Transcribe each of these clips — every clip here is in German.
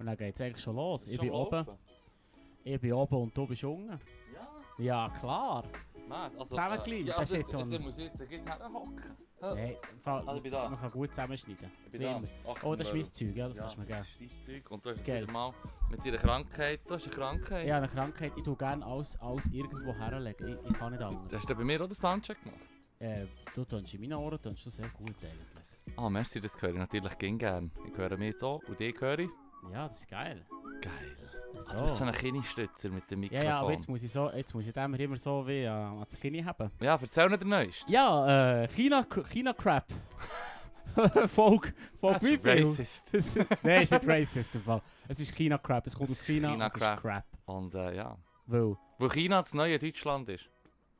Und dann geht es eigentlich schon los. Ich Schon bin oben, ich bin oben und du bist unten. Ja, Ja, klar. Mad. Also, Zusammengekleidet, ja, das also, ist schon- Dann muss ich jetzt herhocken. Ja. Fall, Also, bin da. Man kann gut zusammenschneiden. Ich bin da. Ach, Oh, das ist mein Zeug, ja, das Ja, kannst du mir geben. Das ist dein Zeug. Und du hast wieder mal mit deiner Krankheit. Du hast eine Krankheit. Habe eine Krankheit, ich tue gerne alles, alles irgendwo herlegen. Ich, ich kann nicht anders. Hast du bei mir auch den Soundcheck gemacht? Äh, du tönst in meinen Ohren tönst du sehr gut eigentlich. Ah, merci, das höre ich natürlich gern. Ich höre mich jetzt auch und dich höre ich. Ja, das ist geil. Geil. So. Also, das so ein Kinderstützer mit dem ja, Mikrofon. ja, aber jetzt muss ich so, jetzt muss ich dem immer so wie äh, ans Kinn haben. Ja, erzähl nicht der Neueste. Ja, äh, China, China Crap. Folge, Folge wie viel? racist. Das- Nein, ist nicht racist im Fall. Es ist China Crap, es kommt aus China, China es ist Crap. Und äh, ja. Weil, Wo China das neue Deutschland ist.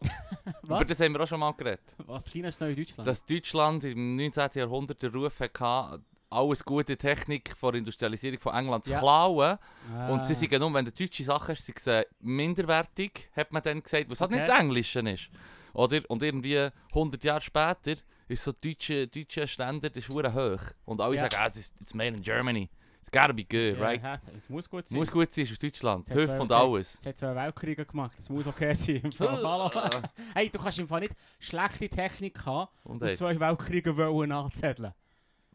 Über das haben wir auch schon mal geredet. Was? China ist neu in Deutschland? Dass Deutschland im 19. Jahrhundert den Ruf hatte, alles gute Technik vor der Industrialisierung von England zu Ja. klauen. Ah. Und sie sind nur, wenn du deutsche Sachen hast, sind sie minderwertig, hat man dann gesagt, was halt nicht Okay. das Englische ist. Oder? Und irgendwie 100 Jahre später ist so deutsche, deutsche Standard ist hoch. Und alle Ja. sagen, ah, es ist it's made in Germany. It's gotta be good, Ja, right? ja, Es muss gut Es sein. muss gut sein, ist aus Deutschland. Hüf zwei- und alles. Es hat zwei Weltkriege gemacht, es muss okay sein. Hey, du kannst im Fall nicht schlechte Technik haben Und und zwei Weltkriege wollen anzetteln.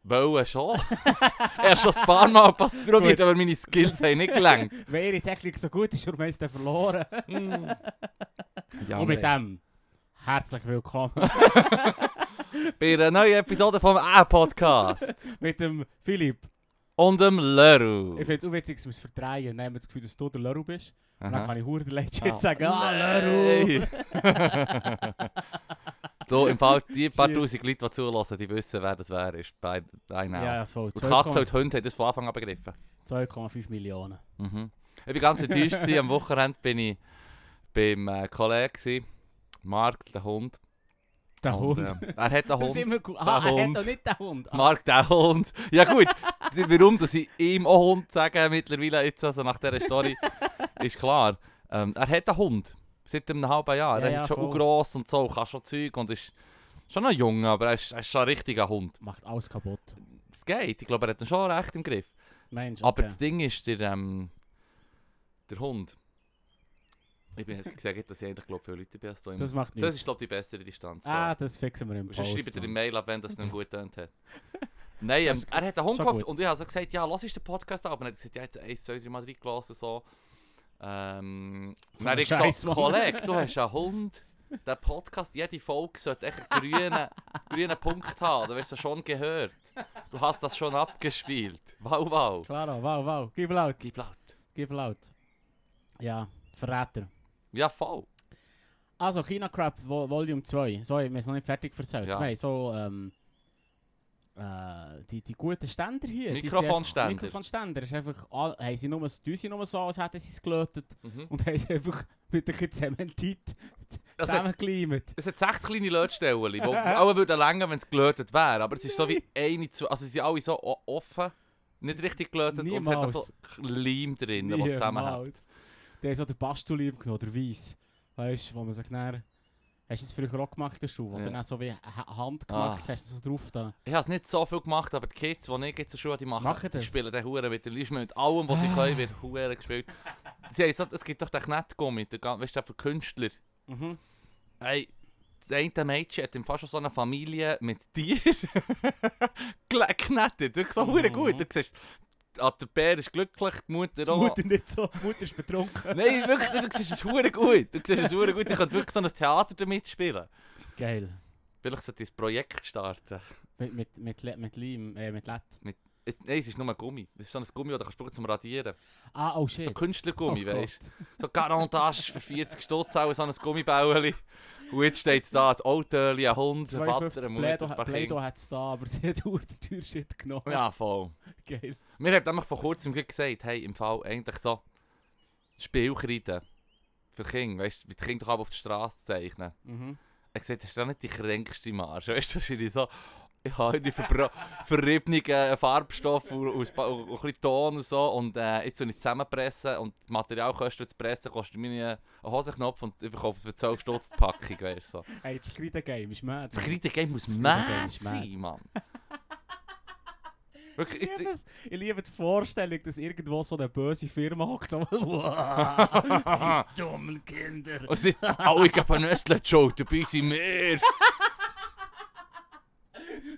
Wollen schon. er schon ein paar Mal probiert, aber meine Skills haben nicht gelangt. Wenn ihre Technik so gut ist, haben sie verloren. Mm. ja, und mit wir- dem, herzlich willkommen bei einer neuen Episode vom A-Podcast. mit dem Philipp. Und dem Leru. Ich finde es witzig, dass wir es verdrehen dann haben wir das Gefühl, dass du der Leru bist. Und dann kann ich hure der Legend Ah. sagen, ah, Leru! So, im Fall, die paar tausend Leute, die zulassen, die wissen, wer das wäre. Ist bei know. Ja, voll. Und Katze und Hunde haben das von Anfang an begriffen. 2,5 Millionen. Mhm. Ich war ganz enttäuscht. gewesen. Am Wochenende bin ich beim äh, Kollegen, gewesen, Mark, der Hund. Der Und, Hund. ähm, er hat einen ist Hund. immer gut. Ah, er Hund. hat doch nicht den Hund. Ah, Mark, der Hund. Ja gut, warum dass ich ihm auch Hund sage mittlerweile jetzt, also nach dieser Story, ist klar. Ähm, er hat einen Hund. Seit einem halben Jahr. Ja, er ja, ist schon voll. gross und so, kann schon Zeug und ist schon ein Junge, aber er ist, er ist schon ein richtiger Hund. Macht alles kaputt. Es geht, ich glaube, er hat ihn schon recht im Griff. Mensch, Aber okay. das Ding ist, der, ähm, der Hund. Ich bin gesagt, dass ich eigentlich glaube, viele Leute bin als du. Das macht Das nichts. ist glaube ich die bessere Distanz. Ah, ja. das fixen wir im Und Post. schreibt die Mann. Mail ab, wenn das nicht gut tönt hat. Nein, ähm, Das er hat einen Hund gekauft und ich habe so gesagt, ja, lass ist den Podcast an. Aber er hat gesagt, ja, jetzt eins, zwei, drei Mal reingelassen so. Ähm, So dann habe ich gesagt. Kollege, du hast einen Hund. Der Podcast, jede Folge sollte echt einen grünen, grünen Punkt haben. Du hast es schon gehört. Du hast das schon abgespielt. Wow, wow. Klaro, wow, wow. Gib laut, Gib laut. gib laut. Ja, Verräter. Ja, voll. Also, China Crap Vol Volume 2. So, wir es noch nicht fertig erzählt. Ja. Wir haben so, ähm, äh, die, die guten Ständer hier. die sind Mikrofonständer. Mikrofonständer. Ist einfach, all, haben sie nur, tun sie nur so, als hätten sie es gelötet. Mhm. Und haben sie einfach mit ein Zementit Also- zusammengekleimt. Es hat sechs kleine Lötstellen, die alle würden länger, wenn es gelötet wäre. Aber es ist so wie eine zu. Also sie sind alle so offen, nicht richtig gelötet und es hat so Leim drin, der zusammenhält. Niemals. Der hat so den Bastulieb genommen, der Weiss. Weißt du, wo man sich dann... Hast du das früher auch gemacht, den Schuh? Wo Ja. du dann so wie Ha- Hand gemacht Ah. hast, so drauf da. Ich habe es nicht so viel gemacht, aber die Kids, die ich jetzt zur Schule die machen, Machen die das? spielen den Huren mit der mit allem, was sie Ah. können, wird Huren gespielt. Sie so, es gibt doch den Knetgummi, der, weißt du, für Künstler. Mhm. Hey, das eine Mädchen hat fast schon so eine Familie mit Tieren geknetet. Wirklich so Mhm. Gut. Du siehst, ah, der Bär ist glücklich, die Mutter auch. Mutter nicht so, die Mutter ist betrunken. Nein, wirklich, du siehst es hure gut. Du siehst es hure gut. Sie können wirklich so ein Theater damit spielen. Geil. Vielleicht sollte ich ein Projekt starten. Mit, mit, mit, Le- mit Leim, äh, mit Lett. Es, nein, es ist nur ein Gummi. Es ist so ein Gummi, das du kannst brauchen zum Radieren. Ah, oh So shit. Künstlergummi, Oh weißt du? So Garantage für 40 Stutz, auch so ein Gummibäuerli. Und jetzt steht es da, ein Autöli, ein Hund, ein Vater, 52 eine Mutter, ein paar Kinder. hat es da, aber sie hat hure den Türshit genommen. Ja, voll. Geil. Mir hat nämlich vor kurzem gesagt, hey, im Fall eigentlich so Spielkreide für Kinder, weißt du, wie die Kinder doch auf die Straße zeichnen. Mhm. Er gesagt, das ist doch nicht die kränkste Marsch. Weißt du, wahrscheinlich so, ich habe die verriebenen Farbstoffe und, und, und, und ein Ton und so. Und äh, jetzt soll ich es zusammenpressen und die Materialkosten zu pressen kostet mir einen Hosenknopf und ich verkaufe für 12 Stutz die Packung, weißt. So. Hey, das Kreide Game ist mad. Das Kreide-Game muss Das Kreide-Game mad. sein, Mann. Wirklich, Ich liebe, es. ich liebe die Vorstellung, dass irgendwo so eine böse Firma hockt. So, die dummen Kinder. Und es ist, oh, ich habe einen Nestle-Joke, dabei sind wir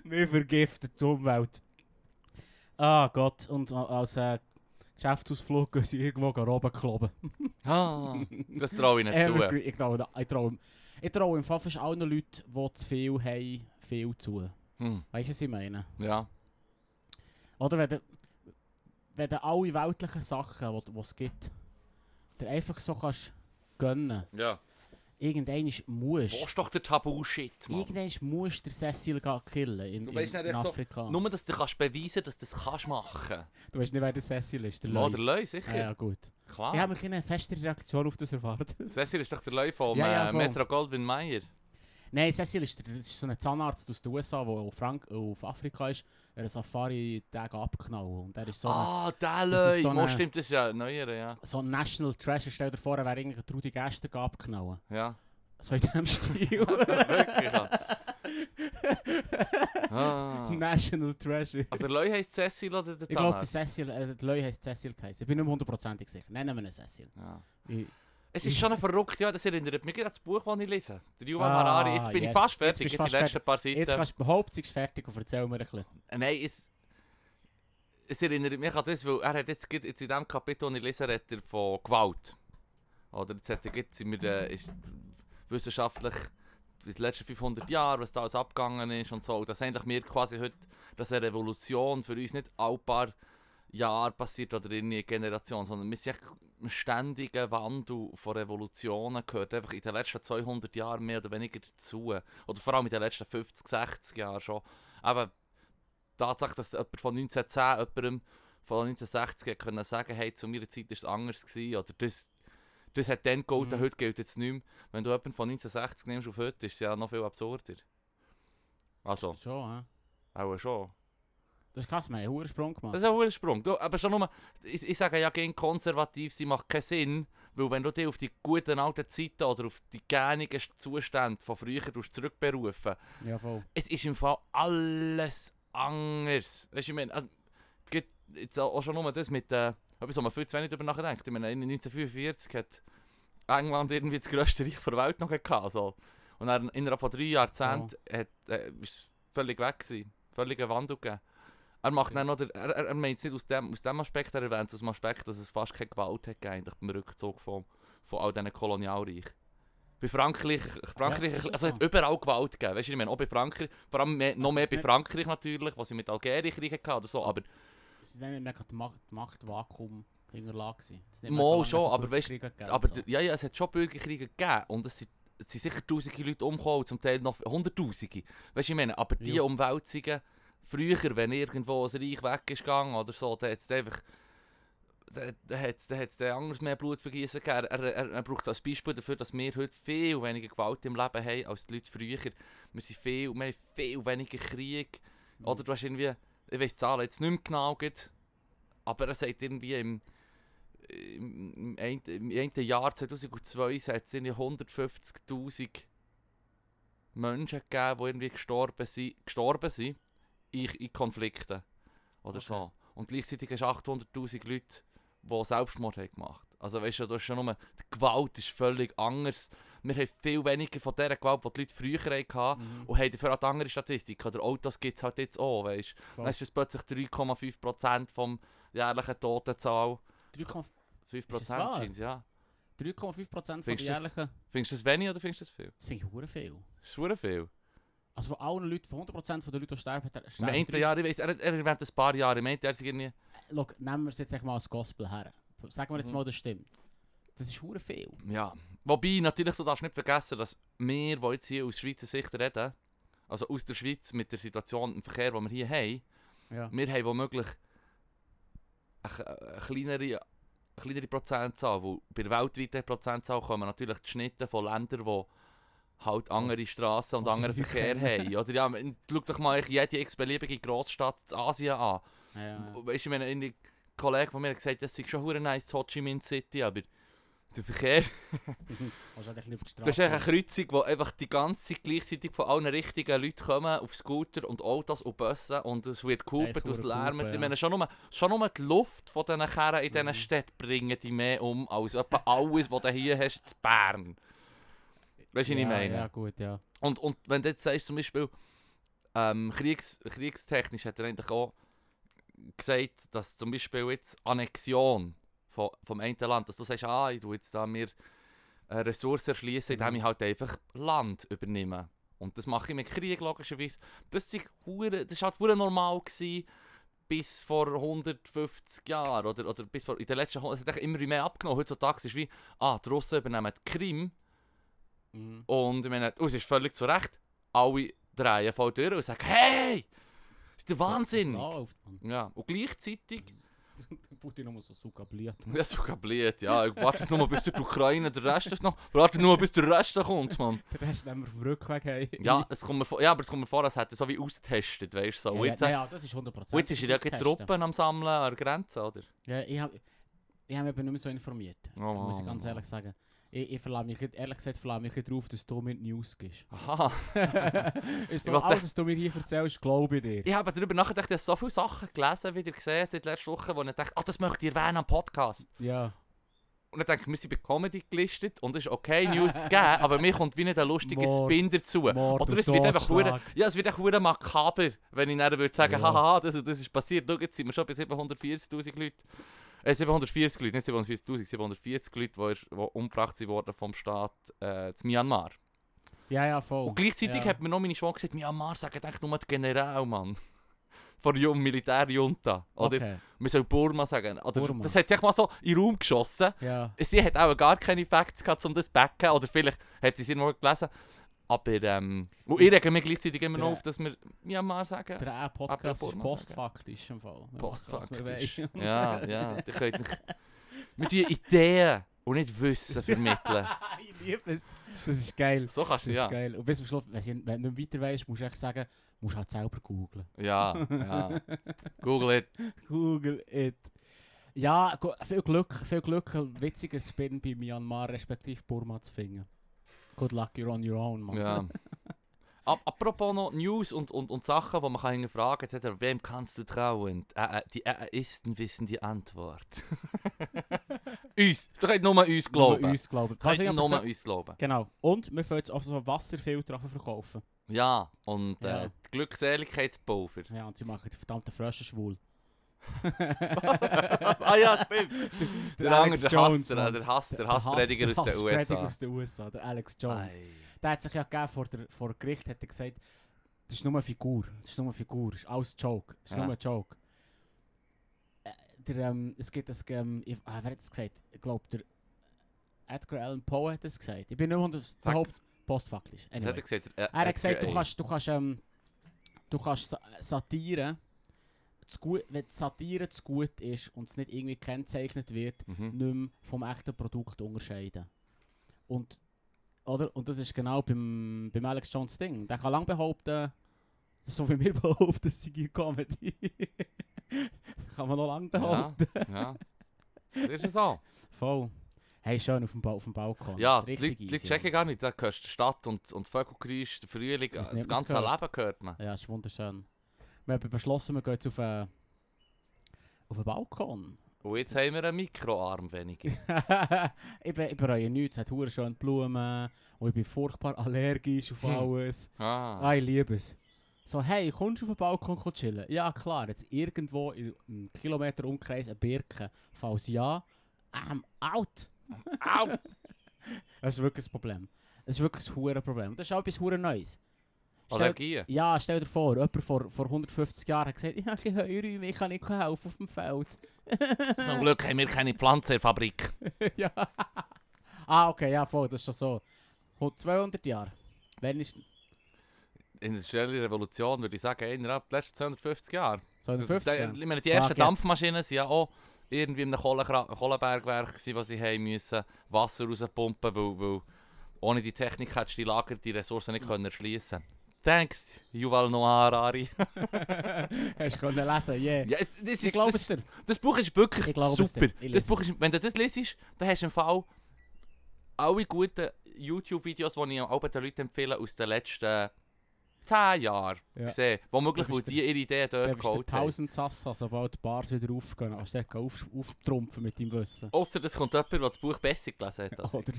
Wir vergiften die Umwelt. Ah Gott, und als äh, Geschäftsausflug gehen sie irgendwo oben kloppen. Ah, das traue ich nicht zu. Ich traue, ich traue, ich traue im Fall fast allen Leuten, die zu viel haben, viel zu. Hm, Weißt du, was ich meine? ja. Oder wenn du, wenn du alle weltlichen Sachen, die es gibt, dir einfach so kannst gönnen. Ja. Irgendwann musst ist doch der Tabu-Shit, Mann? Irgendwann musst du Cecil killen in, Du weißt in echt so- Afrika. Nur, dass du kannst beweisen kannst, dass du das kannst machen Du weißt nicht, wer der Cecil ist. Der kannst. Leu. der Leu, sicher. Ah, ja, gut. Klar. Ich habe mich eine feste Reaktion auf das erwartet. Cecil ist doch der Leu vom Ja, ja, äh, voll. Metro Goldwyn Mayer. Nein, Cecil ist, der, ist so ein Zahnarzt aus den USA, der auf, Frank auf Afrika ist. Er hat einen Safari-Tag abknallen. Und er ist so, ah, der das Leu. ist so eine- stimmt, das ist ja ein neuer, ja. so ein National Treasure. Stell dir vor, er wäre irgendwie Trudi Gäste abknallen. Ja. So in dem Stil. Wirklich, ja. Ah. National Treasure. Also der Leu heisst Cecil oder der ich glaube, der Zahnarzt? Cecil, äh, der Leu heisst Cecil geheißen. Ich bin nicht hundertprozentig sicher. Nennen wir ihn Cecil. Ja. Ich, Es ist schon ein verrückt, ja, das erinnert mich an das Buch, das ich lese. Der Yuval Ah, Harari. Jetzt bin ich yes. fast Jetzt fertig, jetzt du die fast letzten paar Seiten. jetzt kannst du bist fertig und erzähl mir ein bisschen. Nein, es, es erinnert mich an das, weil er hat jetzt, jetzt in dem Kapitel, das ich lese, redet er von Gewalt. Oder jetzt hat er jetzt sind wir, äh, ist wissenschaftlich in den letzten 500 Jahren, was da alles abgegangen ist und so. Und dass eigentlich wir quasi heute, dass eine Revolution für uns nicht alle paar Jahre passiert oder in einer Generation, sondern wir sind einen ständigen Wandel von Revolutionen gehört einfach in den letzten 200 Jahren mehr oder weniger dazu. Oder vor allem in den letzten 50, 60 Jahren schon. Aber die Tatsache, dass jemand von 1910 jemandem von 1960 hat können sagen hey, zu meiner Zeit war es anders gewesen, oder das, das hat dann gegolten, Mhm. heute gilt jetzt nicht mehr. Wenn du jemanden von 1960 nimmst auf heute, ist es ja noch viel absurder. Also, Schon, hä? auch schon. Das ist krass, wir haben einen Sprung gemacht. Das ist ein hoher Sprung. Du, aber schon nur, ich, ich sage ja gegen konservativ sein macht keinen Sinn, weil wenn du dich auf die guten alten Zeiten oder auf die gängigen Zustände von früher zurückberufen, Ja, voll. es ist im Fall alles anders. Weißt du, ich meine, also, jetzt auch schon nur das mit, äh, etwas, wo man viel zu wenig darüber nachdenkt. Ich meine, 1945 hat England irgendwie das grösste Reich der Welt noch gehabt. So. Und dann innerhalb von drei Jahrzehnten hat, äh, ist es völlig weg gewesen. Völlig ein Wandel gegeben. Er macht dann noch, der, er, er meint es nicht aus dem, aus dem Aspekt, er erwähnt es aus dem Aspekt, dass es fast keine Gewalt hat eigentlich beim Rückzug von, von all diesen Kolonialreichen. Bei Frankreich, Frankreich das also es hat so? überall Gewalt gegeben, weißt du, ich meine, auch bei Frankreich, vor allem mehr, noch mehr bei Frankreich natürlich, was sie mit Algerien Kriege hatten oder so, aber Es ist nicht mehr die Macht, Machtvakuum nicht Mal schon, so aber weißt- gegeben Aber so. ja, ja, es hat schon Bürgerkriege gegeben und es sind, es sind sicher tausende Leute umgekommen, zum Teil noch hunderttausende. Weißt du, ich meine, aber die Ja. Umwälzungen, früher, wenn irgendwo ein Reich weg ist gegangen oder so, dann hat es einfach... Dann hat es anders mehr Blutvergießen gegeben. Er, er, er braucht es als Beispiel dafür, dass wir heute viel weniger Gewalt im Leben haben als die Leute früher. Wir, sind viel, wir haben viel weniger Krieg. Mhm. Oder du hast irgendwie, ich weiß die Zahlen jetzt nicht mehr genau, gerade, aber er sagt irgendwie im, im, im, im einen Jahr 2002 hat es irgendwie 150'000 Menschen gegeben, die irgendwie gestorben sind, gestorben sind in, in Konflikten oder Okay. so. Und gleichzeitig hast du 800'000 Leute, die Selbstmord haben gemacht Also weißt du, du hast schon nur, die Gewalt ist völlig anders. Wir haben viel weniger von dieser Gewalt, die die Leute früher hatten. Mhm. Und haben dafür auch die andere Statistik. Oder Autos gibt es halt jetzt auch, weißt du. Dann ist es plötzlich 3,5% vom jährlichen Totenzahl. 3,5 das 5% wahr? scheint ja. 3,5% von der jährlichen... Findest du das wenig oder findest du das viel? Das finde ich hure viel. Das ist verdammt viel. Also von allen Leuten, von 100% von den Leuten, die sterben, er sterben einen drei- Jahr, ich weiss, er, er erwähnt ein paar Jahre, einen Jahr sind irgendwie... Schau, nehmen wir es jetzt mal als Gospel her. Sagen wir jetzt Mhm. mal, das stimmt. Das ist hure viel. Ja. Wobei, natürlich, du darfst nicht vergessen, dass wir, die jetzt hier aus Schweizer Sicht reden, also aus der Schweiz mit der Situation im Verkehr, die wir hier haben, Ja. wir haben womöglich eine, eine kleinere, eine kleinere Prozentzahl, weil bei der weltweiten Prozentzahl kommen natürlich die Schnitte von Ländern, die halt andere Straßen und anderen Verkehr haben. Oder ja, schau doch mal jede x-beliebige Grossstadt in Asien an. Ja, ja. Weißt du, ich meine, ein Kollege von mir hat gesagt, das sei schon hure nice, Ho Chi Minh City, aber Der Verkehr, Straße das ist eine Kreuzung, wo einfach die ganze Zeit gleichzeitig von allen richtigen Leuten kommen, auf Scooter und Autos und Bussen und es wird gehupert und es lärmt. gehupt, Ich ja. meine, schon nur, schon nur die Luft von diesen Kerren in diesen Mhm. Städten bringen die mehr um, als etwa alles, was du hier hast, zu Bern. Weißt du, was ich ja, meine? Ja, gut, ja. Und, und wenn du jetzt sagst, zum Beispiel, ähm, Kriegs, kriegstechnisch hat er eigentlich auch gesagt, dass zum Beispiel jetzt Annexion von, vom einen Land, dass du sagst, ah, ich tue jetzt da mir eine Ressource erschließen, indem Mhm. ich halt einfach Land übernehme. Und das mache ich mit Krieg logischerweise. Das, ist hure- das halt normal gewesen, bis vor 150 Jahren oder, oder bis vor, in den letzten 100, es hat immer mehr abgenommen. Heutzutage ist es wie, ah, die Russen übernehmen die Krim Mhm. und ich meine, es ist völlig zu Recht. Alle drehen voll durch und sagen, hey! Das ist der Wahnsinn! Ja, und gleichzeitig, Putin noch mal so sukabliert. ja, blöd, ja, wartet nur bis die Ukraine, der Rest ist noch, wartet nur bis der Rest kommt, Mann. Der Rest nehmen wir vom Rückweg heim. Ja, es kommt mir vor, ja, aber es kommt mir vor, als hätte er so wie austestet, weißt du, so. ja, ja, jetzt, ja, ja, das ist 100%. und jetzt ist er ja. Truppen am Sammeln an der Grenze, oder? Ja, ich habe ich hab mich eben nicht mehr so informiert. Oh, muss ich ganz ehrlich sagen. Ich, ich verlasse mich, ehrlich gesagt, verlasse mich darauf, dass du mir die News gibst. Aha. ist so, alles, was du mir hier erzählst, glaube ich dir. Ich habe darüber nachgedacht, ich habe so viele Sachen gelesen, wieder gesehen seit letzter Woche, wo ich dachte, ah, das möchte ich erwähnen am Podcast. Ja. Und dann denke ich, wir sind bei Comedy gelistet und es ist okay, News zu geben, aber mir kommt wie nicht ein lustiger Mord. Spin dazu. Mord Oder es wird einfach hure, ja, es wird einfach hure makaber, wenn ich dann würde sagen, Ja. haha, das, das ist passiert. Schau, jetzt sind wir schon bei 740'000 Leuten. Äh, 740 Leute, nicht 740'000, 740 Leute, die, die umgebracht sind worden vom Staat äh, zu Myanmar. Ja, ja, voll. Und gleichzeitig ja. hat mir noch meine Schwester gesagt, Myanmar sagen eigentlich nur die General, Mann. Von der Jun- Militärjunta. Oder Okay. wir sollen Burma sagen. Oder Burma. Das hat sich mal so in den Raum geschossen. Ja. Sie hat auch gar keine Facts gehabt, um das zu backen. Oder vielleicht hat sie es irgendwo gelesen. Aber ähm, und ich rege mir gleichzeitig immer noch auf, dass wir Myanmar sagen. Der Podcast ist mal postfaktisch im Fall. Postfaktisch. Ja, ja. Ihr könnt nicht... Wir die Ideen und nicht Wissen vermitteln. ich liebe es. Das ist geil. So kannst Das du, ist ja. geil. Und bis zum Schluss, wenn du nicht weiter weißt, musst du echt sagen, musst halt selber googlen. Ja, ja. Google it. Google it. Ja, viel Glück, viel Glück, ein witziger Spin bei Myanmar respektive Burma zu finden. Good luck, you're on your own, Mann. Ja. Ap apropos noch News und, und, und Sachen, die man kann hinterfragen kann. Wem kannst du trauen? Äh, äh, die Äisten wissen die Antwort. uns. Du kannst nur uns Nur glauben. uns glauben. Du kannst du nur so- uns glauben. Genau. Und wir fangen jetzt auch so Wasserfilter verkaufen. Ja, und Ja. äh, Glückseligkeitspulver. Ja, und sie machen die verdammten Frösche schwul. ah ja, stimmt. Der, andere, Alex der Jones, Hass, der, der Hass, der Der Hassprediger Hass- aus den Hassprediger USA. aus den USA, der Alex Jones. Ei. Der hat sich ja gegeben vor, der, vor Gericht, hat er gesagt, das ist nur eine Figur, das ist nur eine Figur, das ist alles Joke, das ist Ja. nur ein Joke. Äh, der, ähm, es gibt das, ähm, ich, ah, wer hat das gesagt? Ich glaube, der Edgar Allan Poe hat das gesagt. Ich bin 100 behauptet, Sag's. postfaktisch. Anyway. hat er gesagt? Äh, Er hat gesagt, du kannst, du kannst, ähm, du kannst Sa Satire, gut, wenn die Satire zu gut ist und es nicht irgendwie gekennzeichnet wird, Mhm. nicht mehr vom echten Produkt unterscheiden. Und, oder? und das ist genau beim, beim Alex Jones Ding. Der kann lange behaupten, so wie wir behaupten, es sei Comedy. kann man noch lange Ja, behaupten. ja. Das ist ja so. Voll. Hey, schön auf dem, ba auf dem Balkon. Ja, Richtig Leute die easy, checken gar nicht. Da hörst du die Stadt und, und Vögelgeräusch, der Frühling, das nicht, ganze gehört. Leben hört man. Ja, ist wunderschön. Wir haben beschlossen, wir gehen jetzt auf einen, auf einen Balkon. Und jetzt haben wir einen Mikroarm weniger. ich, be ich bereue nichts, es hat hure schön Blumen und ich bin furchtbar allergisch auf Hm. alles. Ah. Ah, ich liebe es. So, hey, kommst du auf den Balkon ko chillen? Ja, klar, jetzt irgendwo in einem Kilometer Umkreis eine Birke. Falls ja, I'm out. Au! Das ist wirklich ein Problem. Das ist wirklich ein hure Problem. Das ist auch etwas hure Neues. Allergien. ja, stell dir vor, jemand vor, vor 150 Jahren hat gesagt, ich habe Heuräume, ich kann nicht helfen auf dem Feld. Zum Glück haben wir keine Pflanze in der Fabrik. ja. Ah, okay, ja, voll, das ist schon so. Vor 200 Jahre. Wenn ist In der industriellen Revolution würde ich sagen, innerhalb der letzten 250 Jahre. 250 Die- Jahre? Ich meine, die ersten ja. Dampfmaschinen waren ja auch irgendwie in einem gewesen, wo sie haben müssen Wasser rauspumpen weil, weil ohne die Technik hättest du die Lager, die Ressourcen nicht können erschließen Thanks, Yuval Noah Harari. Hast du können lesen, yeah. ja, es, das, Ich ist, das, dir. das Buch ist wirklich super. Das Buch ist, wenn du das liest, dann hast du im Fall alle guten YouTube-Videos, die ich auch den Leuten empfehle, aus den letzten 10 Jahren Ja. gesehen. Womöglich, weil die ihre Ideen dort geholt haben. 1000 Sassa, sobald die Bars wieder aufgehen. Kannst du auf, auftrumpfen mit deinem Wissen. Ausser das kommt jemand, der das Buch besser gelesen hat. Oder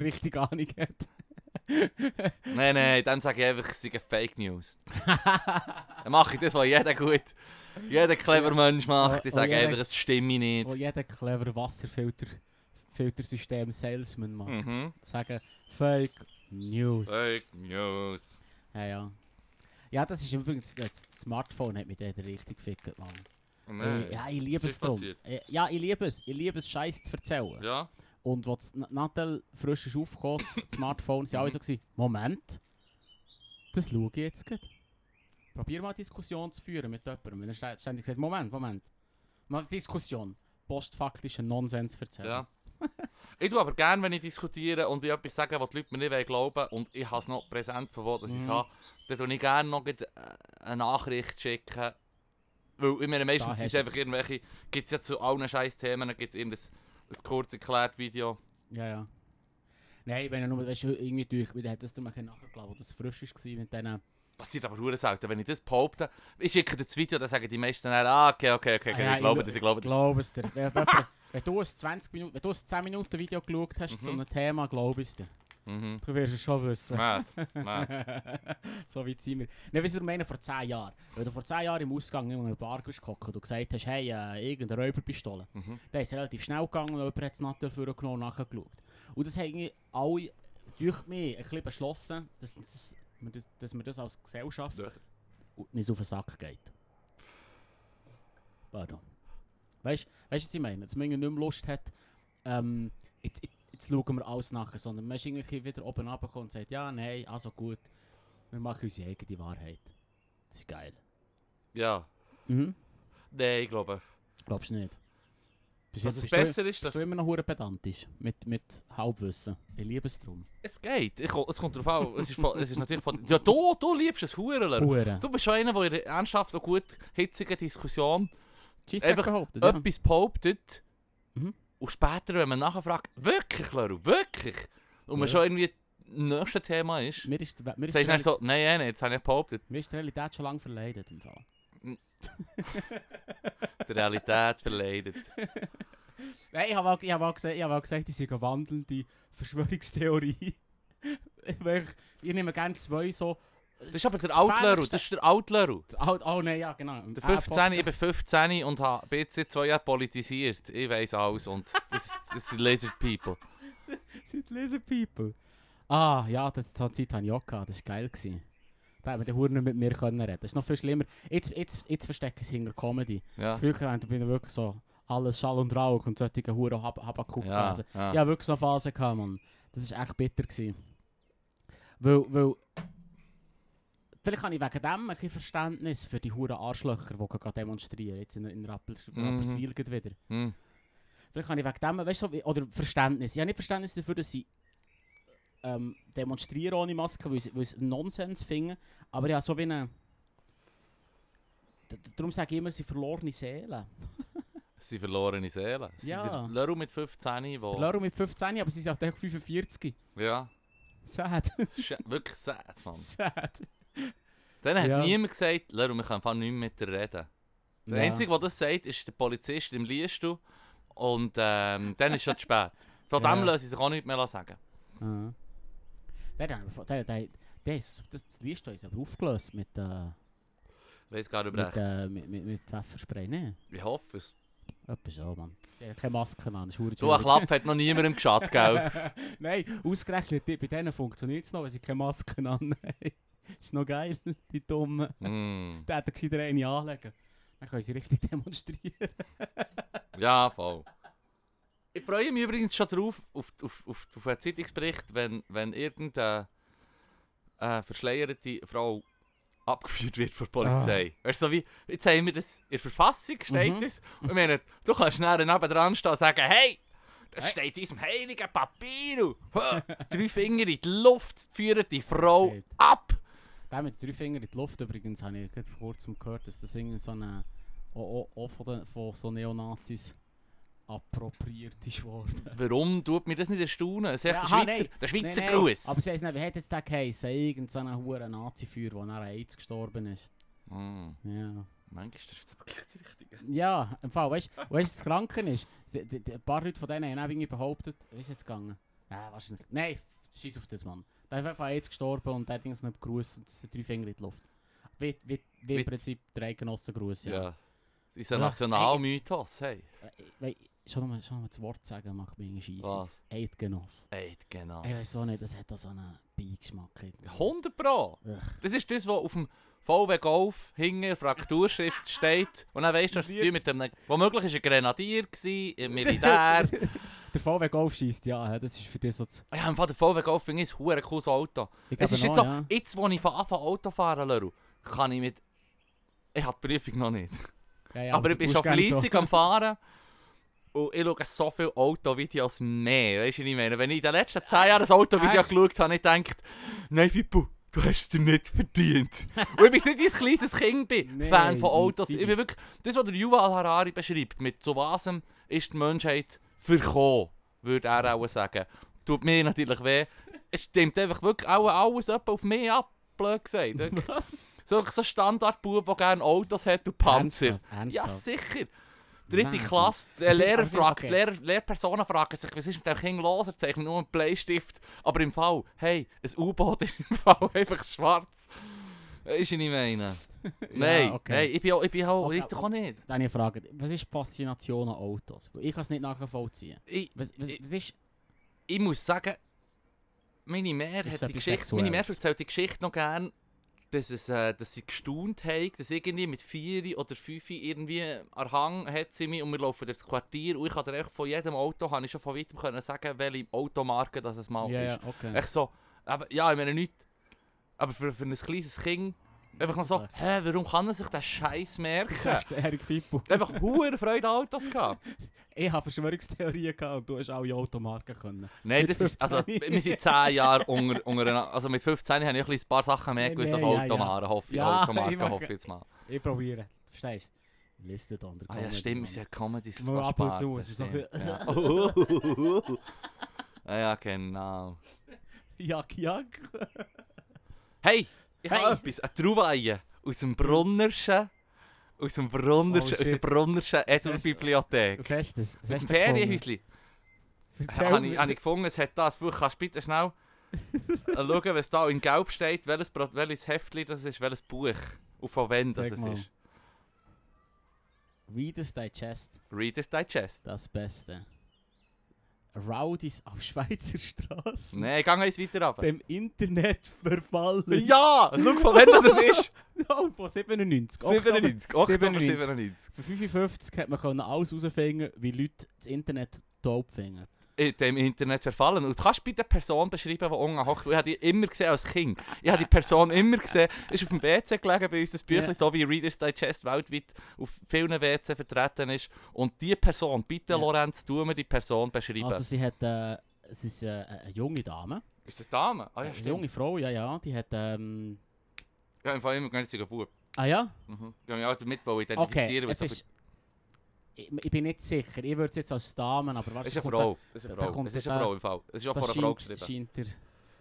richtig Ahnung hat. Nein, nein, dann sage ich einfach, es sind Fake News. Dann mache ich das, was jeder gut, jeder clever Mensch macht. Ich Oh, sage einfach, es stimme nicht. Wo jeder clever Wasserfilter Filtersystem Salesman macht. Mhm. Sagen Fake News. Fake News. Ja, ja. Ja, das ist übrigens, das Smartphone hat mich dort richtig gefickt, Mann. Äh, Ja, ich liebe es drum. Äh, Ja, ich liebe es. Ich liebe es, Scheiß zu erzählen. Ja. Und als das Nattel frisch ist aufgekommen, das Smartphone, sind alle so gewesen, Moment, das schaue ich jetzt gerade. Probier mal eine Diskussion zu führen mit jemandem. Wenn er stä- ständig sagt, Moment, Moment. Mal eine Diskussion. Postfaktischen Nonsens erzählen. Ja. ich tue aber gerne, wenn ich diskutiere und ich etwas sage, was die Leute mir nicht glauben und ich habe es noch präsent, von wo ich es Mhm. habe, dann tue ich gerne noch äh, eine Nachricht schicken. Weil ich meine, meistens hast einfach irgendwelche, gibt es ja zu allen scheiß Themen, gibt es irgendein ein kurz erklärt Video. Ja, ja. Nein, wenn er nur, weißt du, irgendwie durch, wie hat das dann nachgeladen, wo das frisch war mit diesen... Passiert aber hure selten. Wenn ich das behaupte, ich schicke das Video, dann sagen die meisten dann, ah, okay, okay, okay, okay Ah, ja, ich glaube das, ich glaube das. Glaube es dir. Wenn, wenn, wenn du ein 20 Minuten, wenn du ein 10 Minuten Video geschaut hast zu Mhm. einem Thema, glaube ich es dir. Mhm. Du wirst es schon wissen. Mad, mad. so weit sind wir. Nein, weißt du, was ich meine, vor 10 Jahren. Wenn du vor 10 Jahren im Ausgang in einer Bar gehockt und gesagt hast, hey, äh, irgendeine Räuberpistole. Mhm. Dann ist es relativ schnell gegangen und jemand hat es natürlich vorgenommen und nachgeschaut. Und das haben alle, durch mich, ein bisschen beschlossen, dass, dass, das, dass wir das als Gesellschaft Ja. nicht auf den Sack geht. Pardon. Weißt du, was ich meine? Dass man nicht mehr Lust hat, ähm, jetzt, jetzt, jetzt schauen wir alles nachher, sondern man ist irgendwie wieder oben runtergekommen und sagt, ja, nein, also gut, wir machen unsere eigene Wahrheit. Das ist geil. Ja, Mhm. nein, ich glaube. Glaubst du nicht? Bist, Dass es du- besser ist, bist dass du immer noch hure pedantisch mit, mit Halbwissen. Ich liebe es drum. es geht. Ich, es kommt darauf an. Es ist, von, es ist natürlich von... Ja, du, du liebst es, Hurenler. Hure. Du bist schon einer, der in einer ernsthaften und gut hitzigen Diskussion Tschüss, einfach behauptet, ja. etwas behauptet Mhm. Und später, wenn man nachher fragt, wirklich, Leru, wirklich? Und man Ja. schon irgendwie im nächsten Thema ist, Mir ist, mir, ist dann so, nein, nein, jetzt habe ich behauptet. mir ist die Realität schon lange verleidet. Im Fall. Die Realität verleidet. Nein, ich habe auch, ich hab auch, gesagt, ich hab auch gesagt, die sind eine wandelnde Verschwörungstheorie. ich, ich nehme gerne zwei so. Das ist aber der Outleru, das ist der Outleru. Oh nein, ja, genau. Der 15, ich bin 15 und habe jetzt seit zwei Jahren politisiert. Ich weiß alles und das, das sind Laser People. sind Laser People. Ah, ja, das, so eine Zeit hatte ich auch gehabt. Das war geil. Gewesen. Da haben wir den Huren mit mir können reden. Das ist noch viel schlimmer. Jetzt, jetzt, jetzt verstecken sie hinter Comedy. Ja, Früher haben wir wirklich so alles Schall und Rauch und solche Huren Hab Habakuk ja, gelesen. ja. Ja, wirklich so eine Phase gehabt, Mann. Das war echt bitter. Gewesen. Weil, weil... Vielleicht habe ich wegen dem ein bisschen Verständnis für die Huren Arschlöcher, die gerade demonstrieren. Jetzt in, in Rappels, Mhm. Rapperswil gerade wieder. Hm. Vielleicht habe ich wegen dem, weißt du, oder Verständnis. Ich habe nicht Verständnis dafür, dass sie ähm, demonstrieren ohne Maske, weil sie, weil sie Nonsens finden. Aber ja, so wie eine... Darum sage ich immer, sie verlorene Seelen. Sind verlorene Seelen. Ja. Leru mit 15, Der wo... Laro mit 15, aber sie sind auch 45. Ja, Sad. Sch- wirklich sad, Mann. Sad. Dann hat Ja. niemand gesagt, Leru, wir können einfach nicht mehr mit dir reden. Der Ja. Einzige, der das sagt, ist der Polizist im Liestu. Und ähm, dann ist es schon zu spät. Von Ja, dem lassen sie sich auch nicht mehr sagen. Ah. Der, der, der, der, der ist, das, das Lied ist aber aufgelöst mit, äh, Ich weiß gar nicht mit, recht. äh, mit, mit, mit Pfefferspray. Ne, Ich hoffe es. etwas so, Mann. Keine Maske an, das ist verdammt Du, ein. Klapp hat noch niemandem geschadet, gell? Nein, ausgerechnet bei denen funktioniert es noch, weil sie keine Masken an haben. ist noch geil, die Dummen. Mm. Da hat er gescheiter eine anlegen. Dann können sie richtig demonstrieren. Ja, voll. Ich freue mich übrigens schon drauf, auf, auf, auf, auf einen Zeitungsbericht, wenn, wenn irgendeine äh, verschleierte Frau abgeführt wird von der Polizei. Weißt du, so wie, jetzt haben wir das in der Verfassung, steht Mhm. das. Und ich meine, du kannst nachher nebendran stehen und sagen, hey, das Hey. steht in diesem heiligen Papier. Drei Finger in die Luft, führen die Frau Shit. ab. Der mit den drei Fingern in die Luft übrigens habe ich gerade vor kurzem gehört, dass das irgendwie so eine, auch, auch, von, den, von so Neonazis appropriiert ist worden. Warum tut mir das nicht erstaunen? Es ist Ja, der Schweizer, nein. der Schweizer Nein, nein. Aber sie nicht, wie hat jetzt der geheißen? Irgend so ein hoher Nazi-Führer, der nach AIDS gestorben ist. Hm, Ja. manchmal trifft es aber gleich die Richtige. Ja, im Fall, weißt du, weißt, das Kranken ist, ein paar Leute von denen haben irgendwie behauptet, wie ist jetzt gegangen? Ja, wahrscheinlich. Nein, scheiß auf das Mann. Der ist einfach jetzt gestorben und der hat nicht begrüßt und es sind drei Finger in die Luft. Wie, wie, wie im Prinzip der Eigenossengruß, Ja. ja. Unser Ja, Nationalmythos, hey. Äh, wei- schon nur, schon nur das Wort sagen macht mich irgendwie scheisse. Was? Eidgenoss. Genau. Ich weiß auch nicht, das hat da so einen Beigeschmack. irgendwie. 100 Pro. Ugh. Das ist das, was auf dem VW Golf hinten Frakturschrift steht. Und dann weißt du, dass Ich es mit einem, womöglich ist ein Grenadier gewesen, im Militär. Der VW Golf schießt, ja, das ist für dich so das... ja, im Fall der VW Golf finde ich ein verdammt cooles Auto. Ich Es ist jetzt so, ja. jetzt wo ich von Anfang an Auto fahren lasse, kann ich mit... Ich habe die Prüfung noch nicht. Ja, ja, aber ich du bin schon gerne so- fleissig am Fahren. Und ich schaue so viele Autovideos mehr. Weißt du, was ich meine? Wenn ich in den letzten 10 Jahren ein Autovideo Echt? geschaut habe, habe ich gedacht, nein, Fippo, du hast es dir nicht verdient. Und ich bin nicht ein kleines Kind bin, Nein, Fan von Autos. Ich bin wirklich, das, was der Yuval Harari beschreibt, mit so was ist die Menschheit verkommen, würde er auch sagen. Tut mir natürlich weh. Es stimmt einfach wirklich auch alles auf mich ab, blöd gesagt. Was? So, so ein Standardbub, der gerne Autos hat und Panzer. Ernsthaft? Ja, sicher. Dritte Nein. Klasse, der Lehrer ist- fragt, okay. Lehrer, Lehrpersonen fragen sich, was ist mit dem Kind los? Er zeichnet nur einen Bleistift. Aber im Fall, hey, ein U-Boot ist im Fall einfach schwarz. Ist ich nicht meine. Nein, okay. nein, ich bin auch, ich bin auch, Okay, ist doch auch nicht. Dann eine Frage. Was ist die Faszination an Autos? Ich kann es nicht nachvollziehen. Ich, Was, was, Ich- was ist... ich muss sagen, meine Mär, hat die Geschichte, meine Mär erzählt die Geschichte noch gern, dass, es, äh, dass sie gestaunt haben, dass irgendwie mit vier oder fünf irgendwie an Hang hat sie mich und wir laufen durchs Quartier und ich kann dir von jedem Auto, habe ich schon von weitem können sagen, welche Automarke das es mal ja, ist. ja, okay. Echt so, aber, ja, ich meine nicht, aber für, für ein kleines Kind, einfach noch so, hä, warum kann er sich den Scheiß merken? 16-jährige Fippo. einfach hohe Freude Autos gehabt. Ich habe Verschwörungstheorien gehabt und du hast alle Automarken können. Nein, Mit das ist, also, 15. wir sind 10 Jahre unter, unter also mit 15 habe ich ein, paar Sachen mehr gewusst als ja, Automarken, hoffe ich, Ja, Automarken ich mache- hoffe ich jetzt mal. Ich probiere. Verstehst du? Liste da unter Ah ja, stimmt, wir sind ja Comedy Mal ab und zu, ist ja. Ah ja, genau. Jack, Jack. Hey, ich Hey. habe etwas, eine Trouvaille aus dem Brunnerschen, aus dem Brunnerschen, Oh, aus der. Brunnerschen Edel-Bibliothek. Was hast du das? Was Aus dem? Ferienhäuschen. Habe ich, hab ich gefunden, es hat da ein Buch, kannst du bitte schnell schauen, was da in Gelb steht, welches, welches Heftchen das ist, welches Buch und von wem das mal. ist. Reader's Digest. Reader's Digest. Das Beste. Rowdies auf Schweizer Straßen. Nein, geh eins weiter runter. Dem Internet verfallen. Ja, schau von wem das es ist. Ja, von 97. Oktober 97, Oktober 97. 97. Für 55 hat man alles herausfinden, wie Leute das Internet taub finden. In dem Internet verfallen. Und du kannst bitte die Person beschreiben, die unten hockt. Ich habe die immer gesehen als Kind. Ich habe die Person immer gesehen. Ist auf dem WC gelegen bei uns, das Büchlein, Ja. so wie Reader's Digest weltweit auf vielen WC vertreten ist. Und die Person, bitte Ja. Lorenz, tu mir die Person beschreiben. Also sie hat, äh, es ist äh, eine junge Dame, ist eine Dame? Ah ja, eine stimmt. junge Frau, ja ja, die hat, ähm, Ja, im Fall immer ganz Bub. ah ja, Mhm. Ich habe mich auch damit identifizieren, okay, es ist, ich, ich bin nicht sicher, ich würde es jetzt als Dame, aber ist wahrscheinlich eine Frau. Das ist eine Frau. Es ist eine Frau im Fall. Es ist auch von das einer Frau geschrieben. scheint der,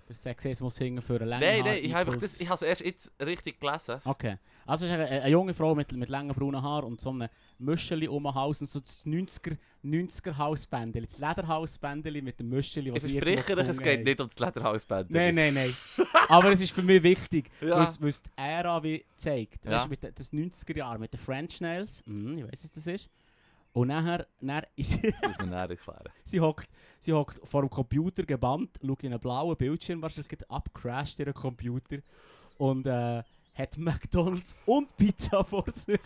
der Sexismus hinten für einen langen Nein, nein, ich habe es erst jetzt richtig gelesen. Okay. Also es ist eine, eine junge Frau mit, mit langen braunen Haaren und so einem Müscheli um den Hals und so das 90er, 90er Hausbändeli, das Lederhausbändeli mit dem Müscheli, Ich irgendwo euch, es geht nicht um das Lederhausband. Nein, nein, nein. Aber es ist für mich wichtig, Ja. weil, es, weil es die Ära wie zeigt. Ja. Weißt du, das 90er Jahr mit den French Nails, mhm, ich weiß, was das ist. Und nachher, nachher ist sie, Das muss man näher erklären. sie hockt sie hockt vor dem Computer gebannt, schaut in einen blauen Bildschirm, wahrscheinlich abgecrashed in Computer und äh, hat McDonalds und Pizza vor sich.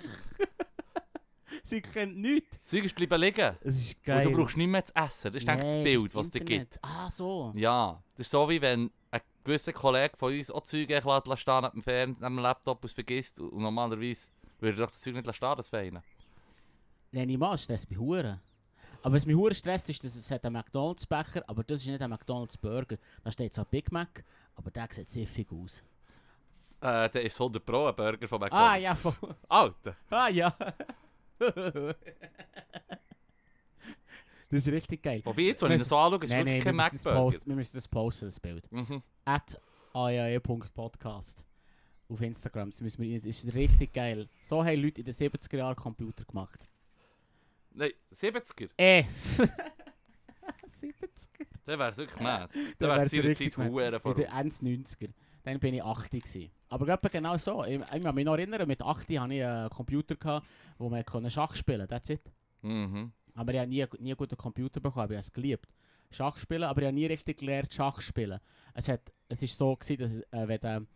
sie kennt nichts. Das Zeug ist bleiben liegen. Es ist Und geil. du brauchst nicht mehr zu essen. Das ist eigentlich das Nee, Bild, ist was es dir gibt. Ah, so. Ja, das ist so wie wenn ein gewisser Kollege von uns auch Zeug stehen neben dem Fernseher, neben dem Laptop und es vergisst. Und normalerweise würde er doch das Zeug nicht lassen stehen, das Feine. Nein, ich mache Stress bei Huren. Aber was mich Huren stresst, ist, dass es hat einen McDonalds-Becher, aber das ist nicht ein McDonalds-Burger. Da steht zwar Big Mac, aber der sieht siffig aus. Äh, der ist 100 Pro ein Burger von McDonald's. Ah, ja, voll. Alter. Ah, ja. Das ist richtig geil. Wobei jetzt, wenn ich das so anschaue, ist Nein, wirklich nein, kein posten, wir müssen das posten, das Bild. Mhm. At AIAE.podcast auf Instagram. Das, müssen wir, das ist richtig geil. So haben Leute in den 70er Jahren Computer gemacht. Nein, 70er. Eh! 70er? Der wäre wirklich mad. Der wäre seiner richtig Zeit. Huren In vor. den Ende 90er. Dann bin ich 80 gewesen. Aber genau so. Ich, ich kann mich noch erinnern, mit 80 hatte ich einen Computer, gehabt, wo man Schach spielen konnte. That's it. Mhm. Aber ich habe nie, nie einen guten Computer bekommen, aber ich habe es geliebt. Schach spielen, aber ich habe nie richtig gelernt Schach spielen. Es hat, es ist so gewesen, dass äh, wenn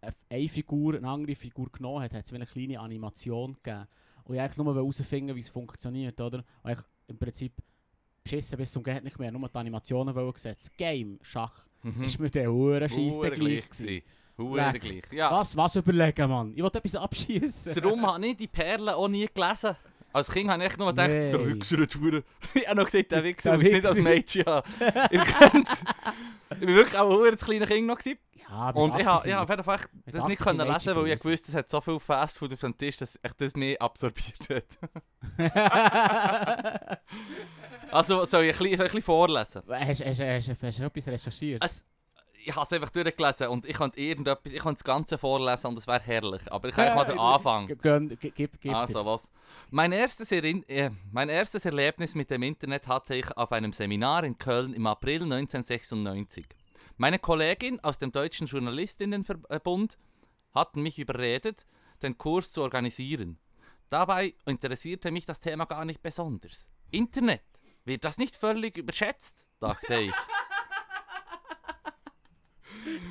äh, eine Figur eine andere Figur genommen hat, hat es eine kleine Animation gegeben. Und ich eigentlich nur herausfinden, wie es funktioniert, oder? Und ich im Prinzip beschissen bis zum geht nicht mehr, nur die Animationen wollen gesetzt. Game, Schach, Mhm. ist mir der hure Scheisse Huren gleich gewesen. Huren gleich. Ja. Was, was überlegen, Mann? Ich wollte etwas abschießen. Darum habe ich die Perlen auch nie gelesen. Als Kind habe ich nur gedacht, Nee. der Wichser hat Huren. Ich habe noch gesagt, der Wichser, Der muss nicht als Wichser. Mädchen. Ihr Ich war wirklich auch ein Huren kleiner Kind noch. Gewesen. Ja, Und ich 80 habe Fall mit das 80 nicht können lesen, weil ich gewusst es hat so viel Fastfood auf dem Tisch, dass ich das mehr absorbiert hat. Also soll ich ein bisschen, soll ich ein bisschen vorlesen? hast, hast, hast, hast du etwas recherchiert? Es, ich habe es einfach durchgelesen und ich könnte irgendetwas, ich könnte das Ganze vorlesen und es wäre herrlich. Aber ich kann mal den Anfang. G- gönn- g- Gib, gib Also was? Mein erstes, äh, mein erstes Erlebnis mit dem Internet hatte ich auf einem Seminar in Köln im April 1996. Meine Kollegin aus dem Deutschen Journalistinnenverbund hatten mich überredet, den Kurs zu organisieren. Dabei interessierte mich das Thema gar nicht besonders. Internet, wird das nicht völlig überschätzt? dachte ich.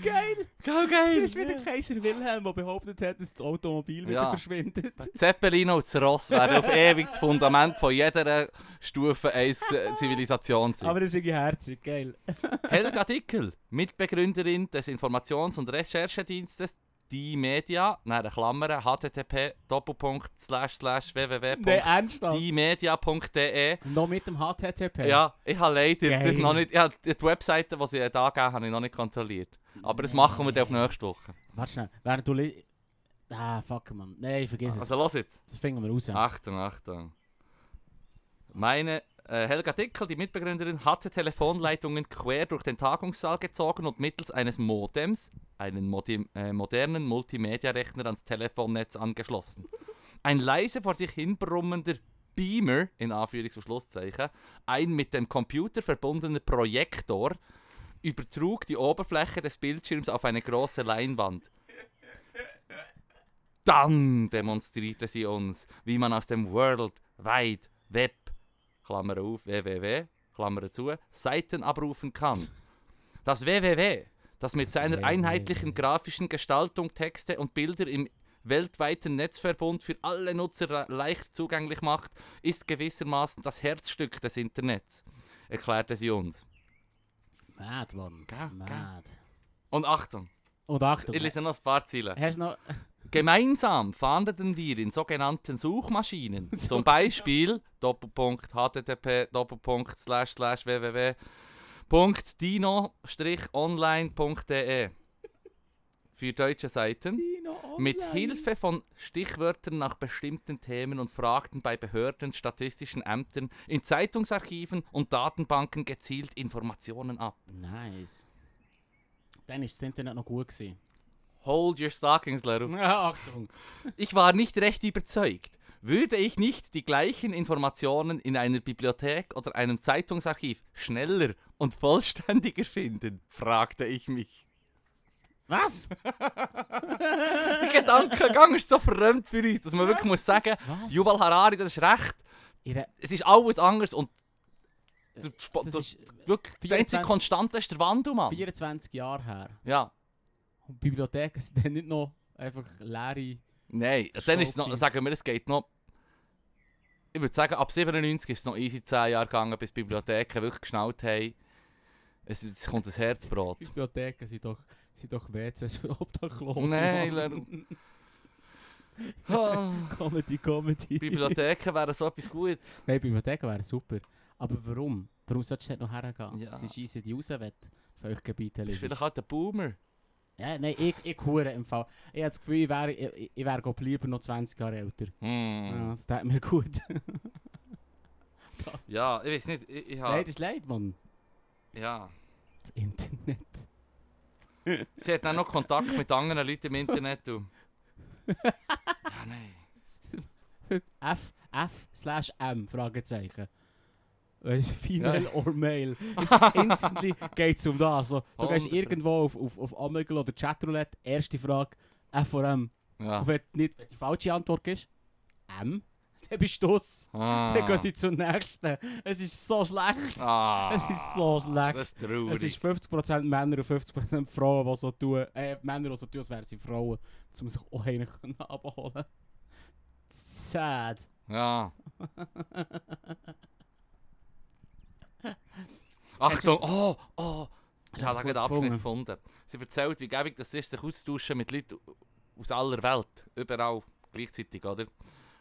Geil! Geil, Es geil! ist wieder Kaiser Wilhelm, der behauptet hat, dass das Automobil wieder Ja. verschwindet. Zeppelin und das Ross werden auf ewig das Fundament von jeder Stufe 1 Zivilisation sein. Aber das ist irgendwie herzig, geil. Helga Dickel, Mitbegründerin des Informations- und Recherchedienstes Die Media, nein, eine Klammer, http doppelpunkt slash slash www. Nein, ernsthaft. diemedia.de Noch mit dem HTTP. Ja, ich habe leider das noch nicht, ja, die Webseite, die sie da gegeben habe ich noch nicht kontrolliert. Aber das machen wir dann auf nächste Woche. Warte schnell, während du... Ah, fuck, man. Nein, vergiss es. Also los jetzt. Das finden wir raus. Achtung, Achtung. Meine äh, Helga Dickel, die Mitbegründerin, hatte Telefonleitungen quer durch den Tagungssaal gezogen und mittels eines Modems, einen modi äh, modernen Multimedia-Rechner ans Telefonnetz angeschlossen. Ein leise vor sich hinbrummender Beamer, in Anführungs- und Schlusszeichen, ein mit dem Computer verbundener Projektor, übertrug die Oberfläche des Bildschirms auf eine große Leinwand. Dann demonstrierte sie uns, wie man aus dem World Wide Web, Klammer auf, www, Klammer zu, Seiten abrufen kann. Das www, das mit Das seiner einheitlichen grafischen Gestaltung Texte und Bilder im weltweiten Netzverbund für alle Nutzer leicht zugänglich macht, ist gewissermaßen das Herzstück des Internets, erklärte sie uns. Mad, Mann. Gell, Mad. Und Achtung, Und Achtung. ich lese noch ein paar Ziele. Hast noch... Gemeinsam fahndeten wir in sogenannten Suchmaschinen, zum Beispiel Doppelpunkt http Doppelpunkt slash slash www Punkt dino-online.de für deutsche Seiten mit. Hilfe von Stichwörtern nach bestimmten Themen und fragten bei Behörden, statistischen Ämtern, in Zeitungsarchiven und Datenbanken gezielt Informationen ab. Nice. Dann ist das Internet noch gut gewesen. Hold your stockings, Leru. Ja, Achtung. Ich war nicht recht überzeugt. Würde ich nicht die gleichen Informationen in einer Bibliothek oder einem Zeitungsarchiv schneller und vollständiger finden? fragte ich mich. Was? Der Gedankengang ist so fremd für uns, dass man wirklich muss sagen, Was? Yuval Harari, das ist recht. Ihre, Es ist alles anders und der Sp- das der- ist wirklich, die einzige 24 Konstante ist der Wandel, Mann. 24 Jahre her. Ja. Und Bibliotheken sind dann nicht noch einfach leere... Nein, dann ist es noch, sagen wir, es geht noch. Ich würde sagen, ab 97 ist es noch easy 10 Jahre gegangen, bis Bibliotheken wirklich geschnallt haben. Es, es kommt ein Herzbrot. Bibliotheken sind doch, sind doch WCs für Obdachlose. Nein, Mann. Comedy, Comedy. Bibliotheken wären so etwas Gutes. Nein, Bibliotheken wären super. Aber warum? Warum solltest du dort noch hergehen? Ja. Sie schiessen die raus, wenn für euch Gebiete Das ist liest. vielleicht halt der Boomer. Ja, nein, ich, ich hure im Fall. Ich habe das Gefühl, ich wäre ich, ich wär lieber noch 20 Jahre älter. Hm. Ja, das tut mir gut. Ja, ich weiß nicht, ich, ich Nein, habe... das ist leid, Mann. Ja. Das Internet. Sie hat dann noch Kontakt mit anderen Leuten im Internet. Du. Ja, nein. F, F slash M, Fragezeichen. Weisst du, Female Ja. or Male. Es instantly geht es um das. So, du gehst 100%. irgendwo auf, auf, auf Omegle oder Chatroulette, erste Frage, F or M. Ja. Und wenn, nicht, wenn die falsche Antwort ist, M, dann bist du es. Ah. Dann gehen sie zur nächsten. Es ist so schlecht. Ah. Es ist so schlecht. Das ist traurig. Es ist 50% Männer und 50% Frauen, die so tun, äh, Männer, die so tun, als wären sie Frauen, um sich auch einen können abholen Sad. Ja. Achtung, oh, oh. Ich habe gerade Abschnitt gefunden. gefunden. Sie erzählt, wie gäbig das ist, sich auszutauschen mit Leuten aus aller Welt. Überall gleichzeitig, oder?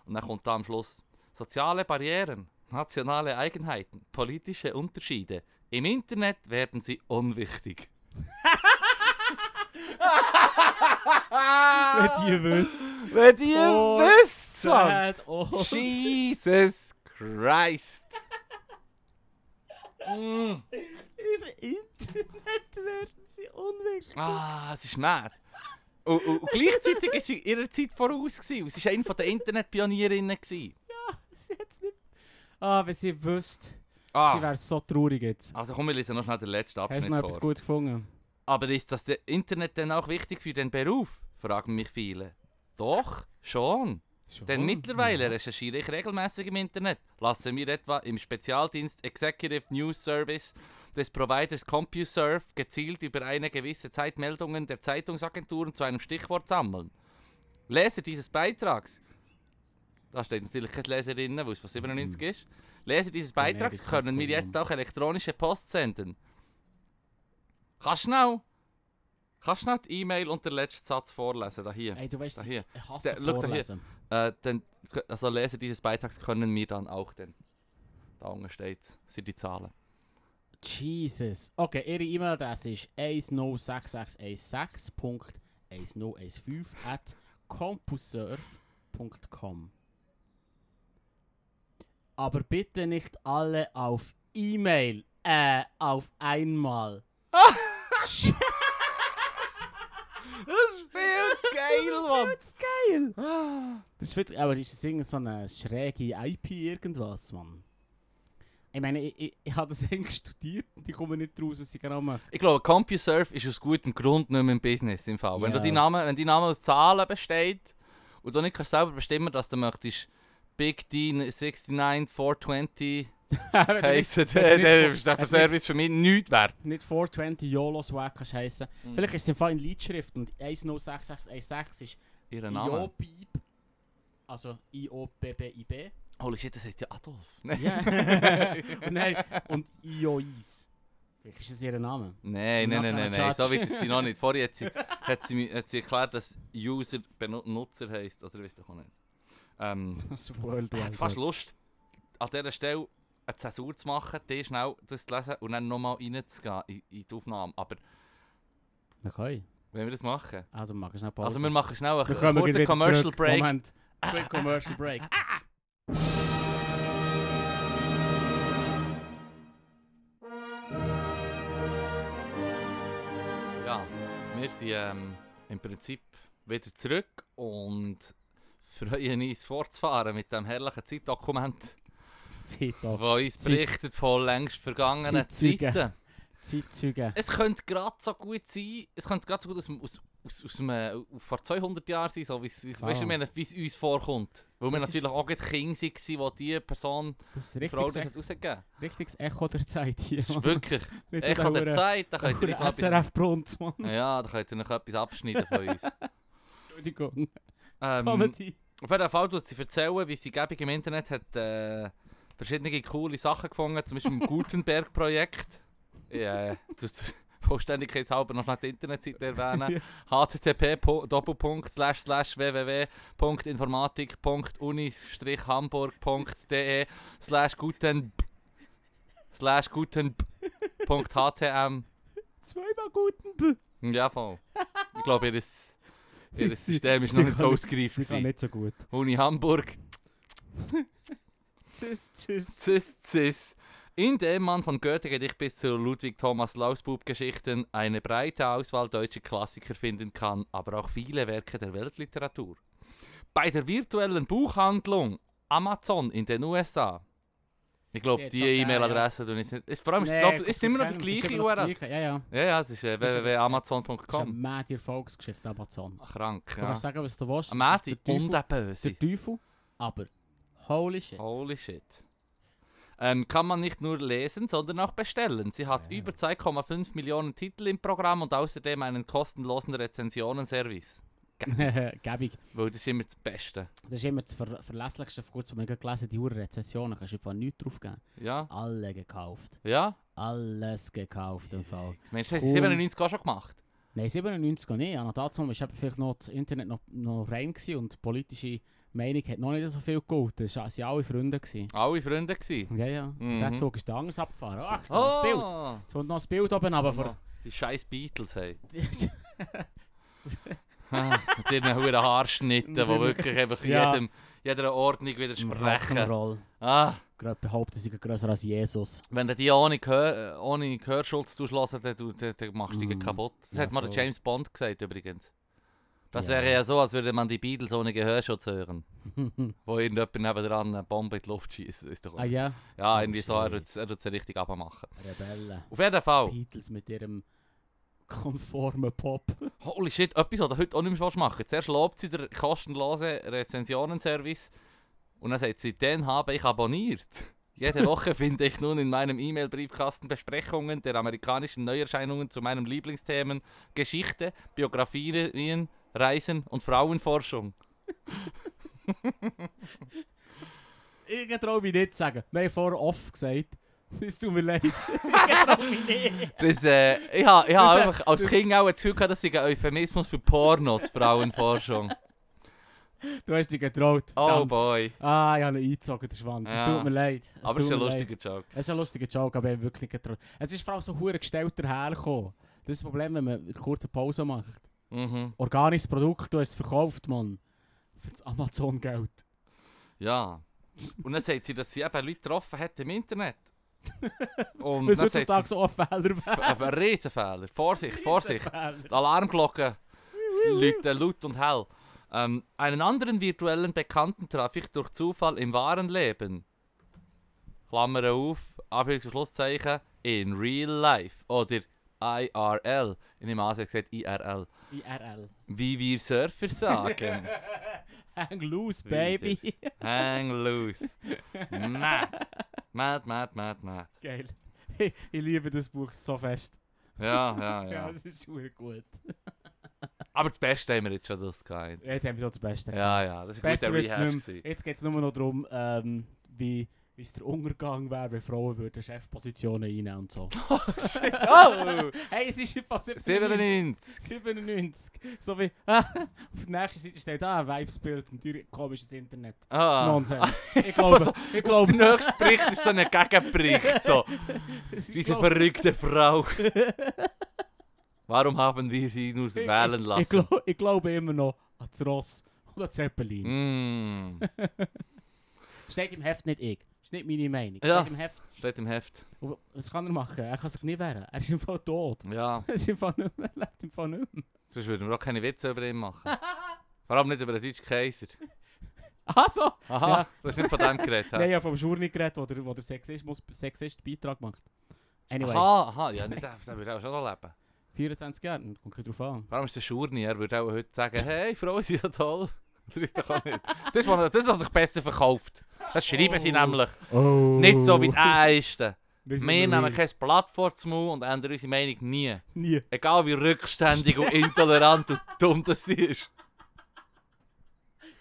Und dann kommt da am Schluss soziale Barrieren, nationale Eigenheiten, politische Unterschiede. Im Internet werden sie unwichtig. Wenn ihr wisst. Wenn ihr Oh, wisst. Sad. Oh. Jesus Christ. Mm. Im Internet werden sie unwichtig. Ah, es ist mad. Und, und, und gleichzeitig war sie ihrer Zeit voraus. Gewesen. Sie war eine der Internetpionierinnen. gewesen. Sie hat's nicht. Ah, wenn sie wüsste. Sie Ah, wäre so traurig jetzt. also komm, wir lesen noch schnell den letzten Hast Abschnitt du noch etwas vor. Gutes gefunden? Aber ist das Internet denn auch wichtig für den Beruf? Fragen mich viele. Doch, schon. Schon? Denn mittlerweile recherchiere ich regelmäßig im Internet. Lasse mir etwa im Spezialdienst Executive News Service des Providers CompuServe gezielt über eine gewisse Zeit Meldungen der Zeitungsagenturen zu einem Stichwort sammeln. Leser dieses Beitrags, da steht natürlich keine Leserinnen, weil es von 97 ist, Leser dieses Ja, Beitrags kann's können mir jetzt auch elektronische Post senden. Kannst du schnell, kannst du schnell die E-Mail und den letzten Satz vorlesen, da hier. Ey, du weißt, Da hier. ich hasse Der- schau da hier. vorlesen. Äh, dann, also Leser dieses Beitrags können mir dann auch den. Da unten steht sind die Zahlen. Jesus. Okay, ihre E-Mail-Adresse ist 106616.1015 at compuserve.com. Aber bitte nicht alle auf E-Mail. Äh, auf einmal. Das ist viel zu geil, Das ist geil. Mann! Das ist viel, aber ist das irgend so eine schräge IP irgendwas, Mann? Ich meine, ich, ich, ich habe das eigentlich studiert und ich komme nicht raus, was ich genau mache. Ich glaube, CompuServe ist aus gutem Grund nicht mehr im Business im Fall. Wenn, du Ja. die Name, wenn dein Name aus Zahlen besteht und du nicht kannst selber bestimmen, dass du möchtest Big D 69420 heissen, wenn du nicht- dann ist der Service für mich nichts wert. nicht 420 YOLO Swag kannst heissen. Mhm. Vielleicht ist es im Fall in Leitschrift und 106616 ist Ihr Name? IOBIB. Also I-O-B-B-I-B. Holy shit, das heißt ja Adolf. Ja. und, nein, und IOIs. Vielleicht ist das ihr Name. Nein, nein, nein, nein, nein, so weit ist sie noch nicht. Vorher hat sie, hat sie, hat sie erklärt, dass User Benutzer heisst, oder wisst ihr auch nicht. Ähm, Das ist World ich hätte fast. Lust, an dieser Stelle eine Zäsur zu machen, die schnell das zu lesen und dann nochmal reinzugehen in, in die Aufnahme. Aber Okay. wenn wir das machen? Also machen wir schnell Pause. Also wir machen schnell einen kurzen Commercial zurück. Break. Moment. Quick Commercial Break. Ja, wir sind ähm, im Prinzip wieder zurück und freuen uns fortzufahren mit dem herrlichen Zeitdokument, Zeit das uns berichtet von längst vergangenen Zeitzeugen. Zeiten. Zeitzeugen. Es könnte gerade so gut sein, es könnte gerade so gut aus, aus, aus, aus einem, vor 200 Jahren sein, so wie es, du, Ah. uns vorkommt. Weil wir Das ist- natürlich auch gerade Kinder waren, wo diese Person, Das ist die Frau, richtiges, das hat rausgegeben richtiges Echo der Zeit hier. Das ist wirklich Echo der Zeit, da könnt ihr SRF Brunz, Mann. ja, da könnt ihr noch etwas abschneiden von uns. Entschuldigung. Ähm, Comedy. Auf jeden Fall tut sie erzählen, wie sie gäbig im Internet hat äh, verschiedene coole Sachen gefunden, zum Beispiel im Gutenberg-Projekt. Ja, äh, du Vollständigkeitshalber noch schnell die Internetseite erwähnen. http www.www.informatik.uni-hamburg.de slash guten slash guten htm Zweimal guten. Ja, voll. Ich glaube, ihr, ihr System ist noch nicht so ausgereift. Kann gewesen. nicht so gut. Uni Hamburg Cis, cis. Cis, cis. In dem man von Goethe-Gedicht bis zu Ludwig Thomas Lausbub-Geschichten eine breite Auswahl deutscher Klassiker finden kann, aber auch viele Werke der Weltliteratur. Bei der virtuellen Buchhandlung Amazon in den USA. Ich glaube, Die E-Mail-Adresse tue ich nicht. Ist, vor allem ist, es, Nee, glaub, gut, ist immer noch die ist gleiche URL. Ja, ja. Ja, ja, es ist äh, Das ist- Das ist eine www.amazon.com. mad Erfolgsgeschichte, Amazon. Krank, Du ja. kannst sagen, was du willst. Ist der und Böse. der Teufel, aber holy shit. Holy shit. Ähm, kann man nicht nur lesen, sondern auch bestellen. Sie hat Ja. über 2,5 Millionen Titel im Programm und außerdem einen kostenlosen Rezensionenservice. Gäbig. Weil das ist immer das Beste. Das ist immer das ver verlässlichste. Vor kurzem habe ich gelesen, die Uhr-Rezensionen kannst du einfach nichts drauf geben. Ja? Alle gekauft. Ja? Alles gekauft im Fall. Mensch, das hast Cool. du 97 auch schon gemacht. Nein, 97 noch nicht. An dazu war vielleicht noch das Internet noch, noch rein und politische Meinung hat noch nicht so viel geholt. Das waren alle Freunde. Gewesen. Alle Freunde gewesen. Ja, ja. Mhm. Der Zug ist anders abgefahren. Ach, da das Bild. Oh, Jetzt kommt noch das Bild oben aber vor. die scheiß Beatles hey. Mit ihren hohen Haarschnitten, die wirklich einfach Ja. jedem, jeder Ordnung widersprechen. Rock'n'Roll. Ah, Gerade behaupten, sie sind grösser als Jesus. wenn du die ohne, Gehör, ohne Gehörschutz hören, dann, dann, dann machst du dich Mm. kaputt. Das Ja, hat mal. James Bond gesagt übrigens. Das Ja. wäre ja so, als würde man die Beatles ohne Gehörschutz hören. Wo irgendjemand nebendran eine Bombe in die Luft schießt. Ist doch ah ja, Ja, irgendwie so, er tut's ja richtig abmachen. Rebellen. Auf jeden Fall. Beatles mit ihrem konformen Pop. Holy shit, etwas, was du heute auch nicht mehr machen. Zuerst lobt sie den kostenlosen Rezensionenservice und dann sagt sie, den habe ich abonniert. Jede Woche finde ich nun in meinem E-Mail-Briefkasten Besprechungen der amerikanischen Neuerscheinungen zu meinen Lieblingsthemen Geschichte, Biografien, Reisen und Frauenforschung. Ich traue mich nicht zu sagen. Wir haben vorher off gesagt. Es tut mir leid. ich traue mich nicht. Das, äh, ich habe ich ha äh, einfach als das- Kind auch das Gefühl gehabt, das sei ein Euphemismus für Pornos, Frauenforschung. Du hast dich getraut. Oh verdammt. boy. Ah, ich habe ihn eingezogen, der Schwanz. Es Ja. tut mir leid. Es Aber es ist ein mir leid. lustiger Joke. Es ist ein lustiger Joke, aber ich habe wirklich getraut. Es ist vor allem so hure gestellt dahergekommen. Das ist das Problem, wenn man eine kurze Pause macht. Mhm. Organisches Produkt, du hast es verkauft, Mann. Für das Amazon-Geld. Ja. Und dann sagt sie, dass sie eben Leute getroffen hat im Internet. Und es sagt heutzutage so ein Fehler ein Riesenfehler. Vorsicht, Vorsicht. Die Alarmglocken läuten laut und hell. Ähm, einen anderen virtuellen Bekannten traf ich durch Zufall im wahren Leben. Klammer auf, Anführungs- und Schlusszeichen, in real life. Oder IRL. Ich nehme an, sie hat gesagt IRL. IRL. Wie wir Surfer sagen. Hang loose, baby. Hang loose. Mad. Mad, mad, mad, mad. Geil. Ich, liebe das Buch so fest. Ja, ja, Ja, ja. es ist super gut. Aber das Beste haben wir jetzt schon durchgehauen. Jetzt haben wir so das Beste. Ja, ja, das war ein Besser guter Rehash. Jetzt geht es nur noch darum, ähm, wie wie es der Untergang wäre, wenn Frauen würden Chefpositionen einnehmen und so. Oh! hey, es ist einfach 97. 97. So wie, auf der nächsten Seite steht da ein Vibesbild und dir komisches Internet. Ah. Nonsens. Ich glaube, so, ich glaube, Der nächste Bericht ist so ein Gegenbericht. So. Diese verrückte Frau. Warum haben wir sie nur wählen lassen? ich, glaub, ich glaube immer noch an das Ross an Zeppelin. Mm. Steht im Heft nicht ich. Ist nicht meine Meinung. Ja. Steht im Heft. Steht im Heft. Und Was kann er machen? Er kann sich nicht wehren. Er ist im Fall tot. Ja, Er ist im Fall nicht mehr. Er lebt im Fall nicht mehr. sonst würden wir auch keine Witze über ihn machen. Vor allem nicht über den deutschen Kaiser. Ach so! Aha, Ja. du hast nicht von dem geredet. Nein, habe vom Schurni geredet, wo der, wo der Sexismus, Sexist Beitrag macht. Anyway, Aha, aha, ja, nicht, der, der würde auch schon noch leben. 24 Jahre, kommt nicht drauf an. Allem ist der Schurni, er würde auch heute sagen, hey, Frauen sind ja toll. Das ist doch auch nicht. Das, was, das, was sich besser verkauft. Das schreiben sie Oh. nämlich. Oh. Nicht so wie die Äisten. Wir nehmen kein Blatt vor den Mund und ändern unsere Meinung nie. Nie. Egal wie rückständig und intolerant und dumm das sie ist.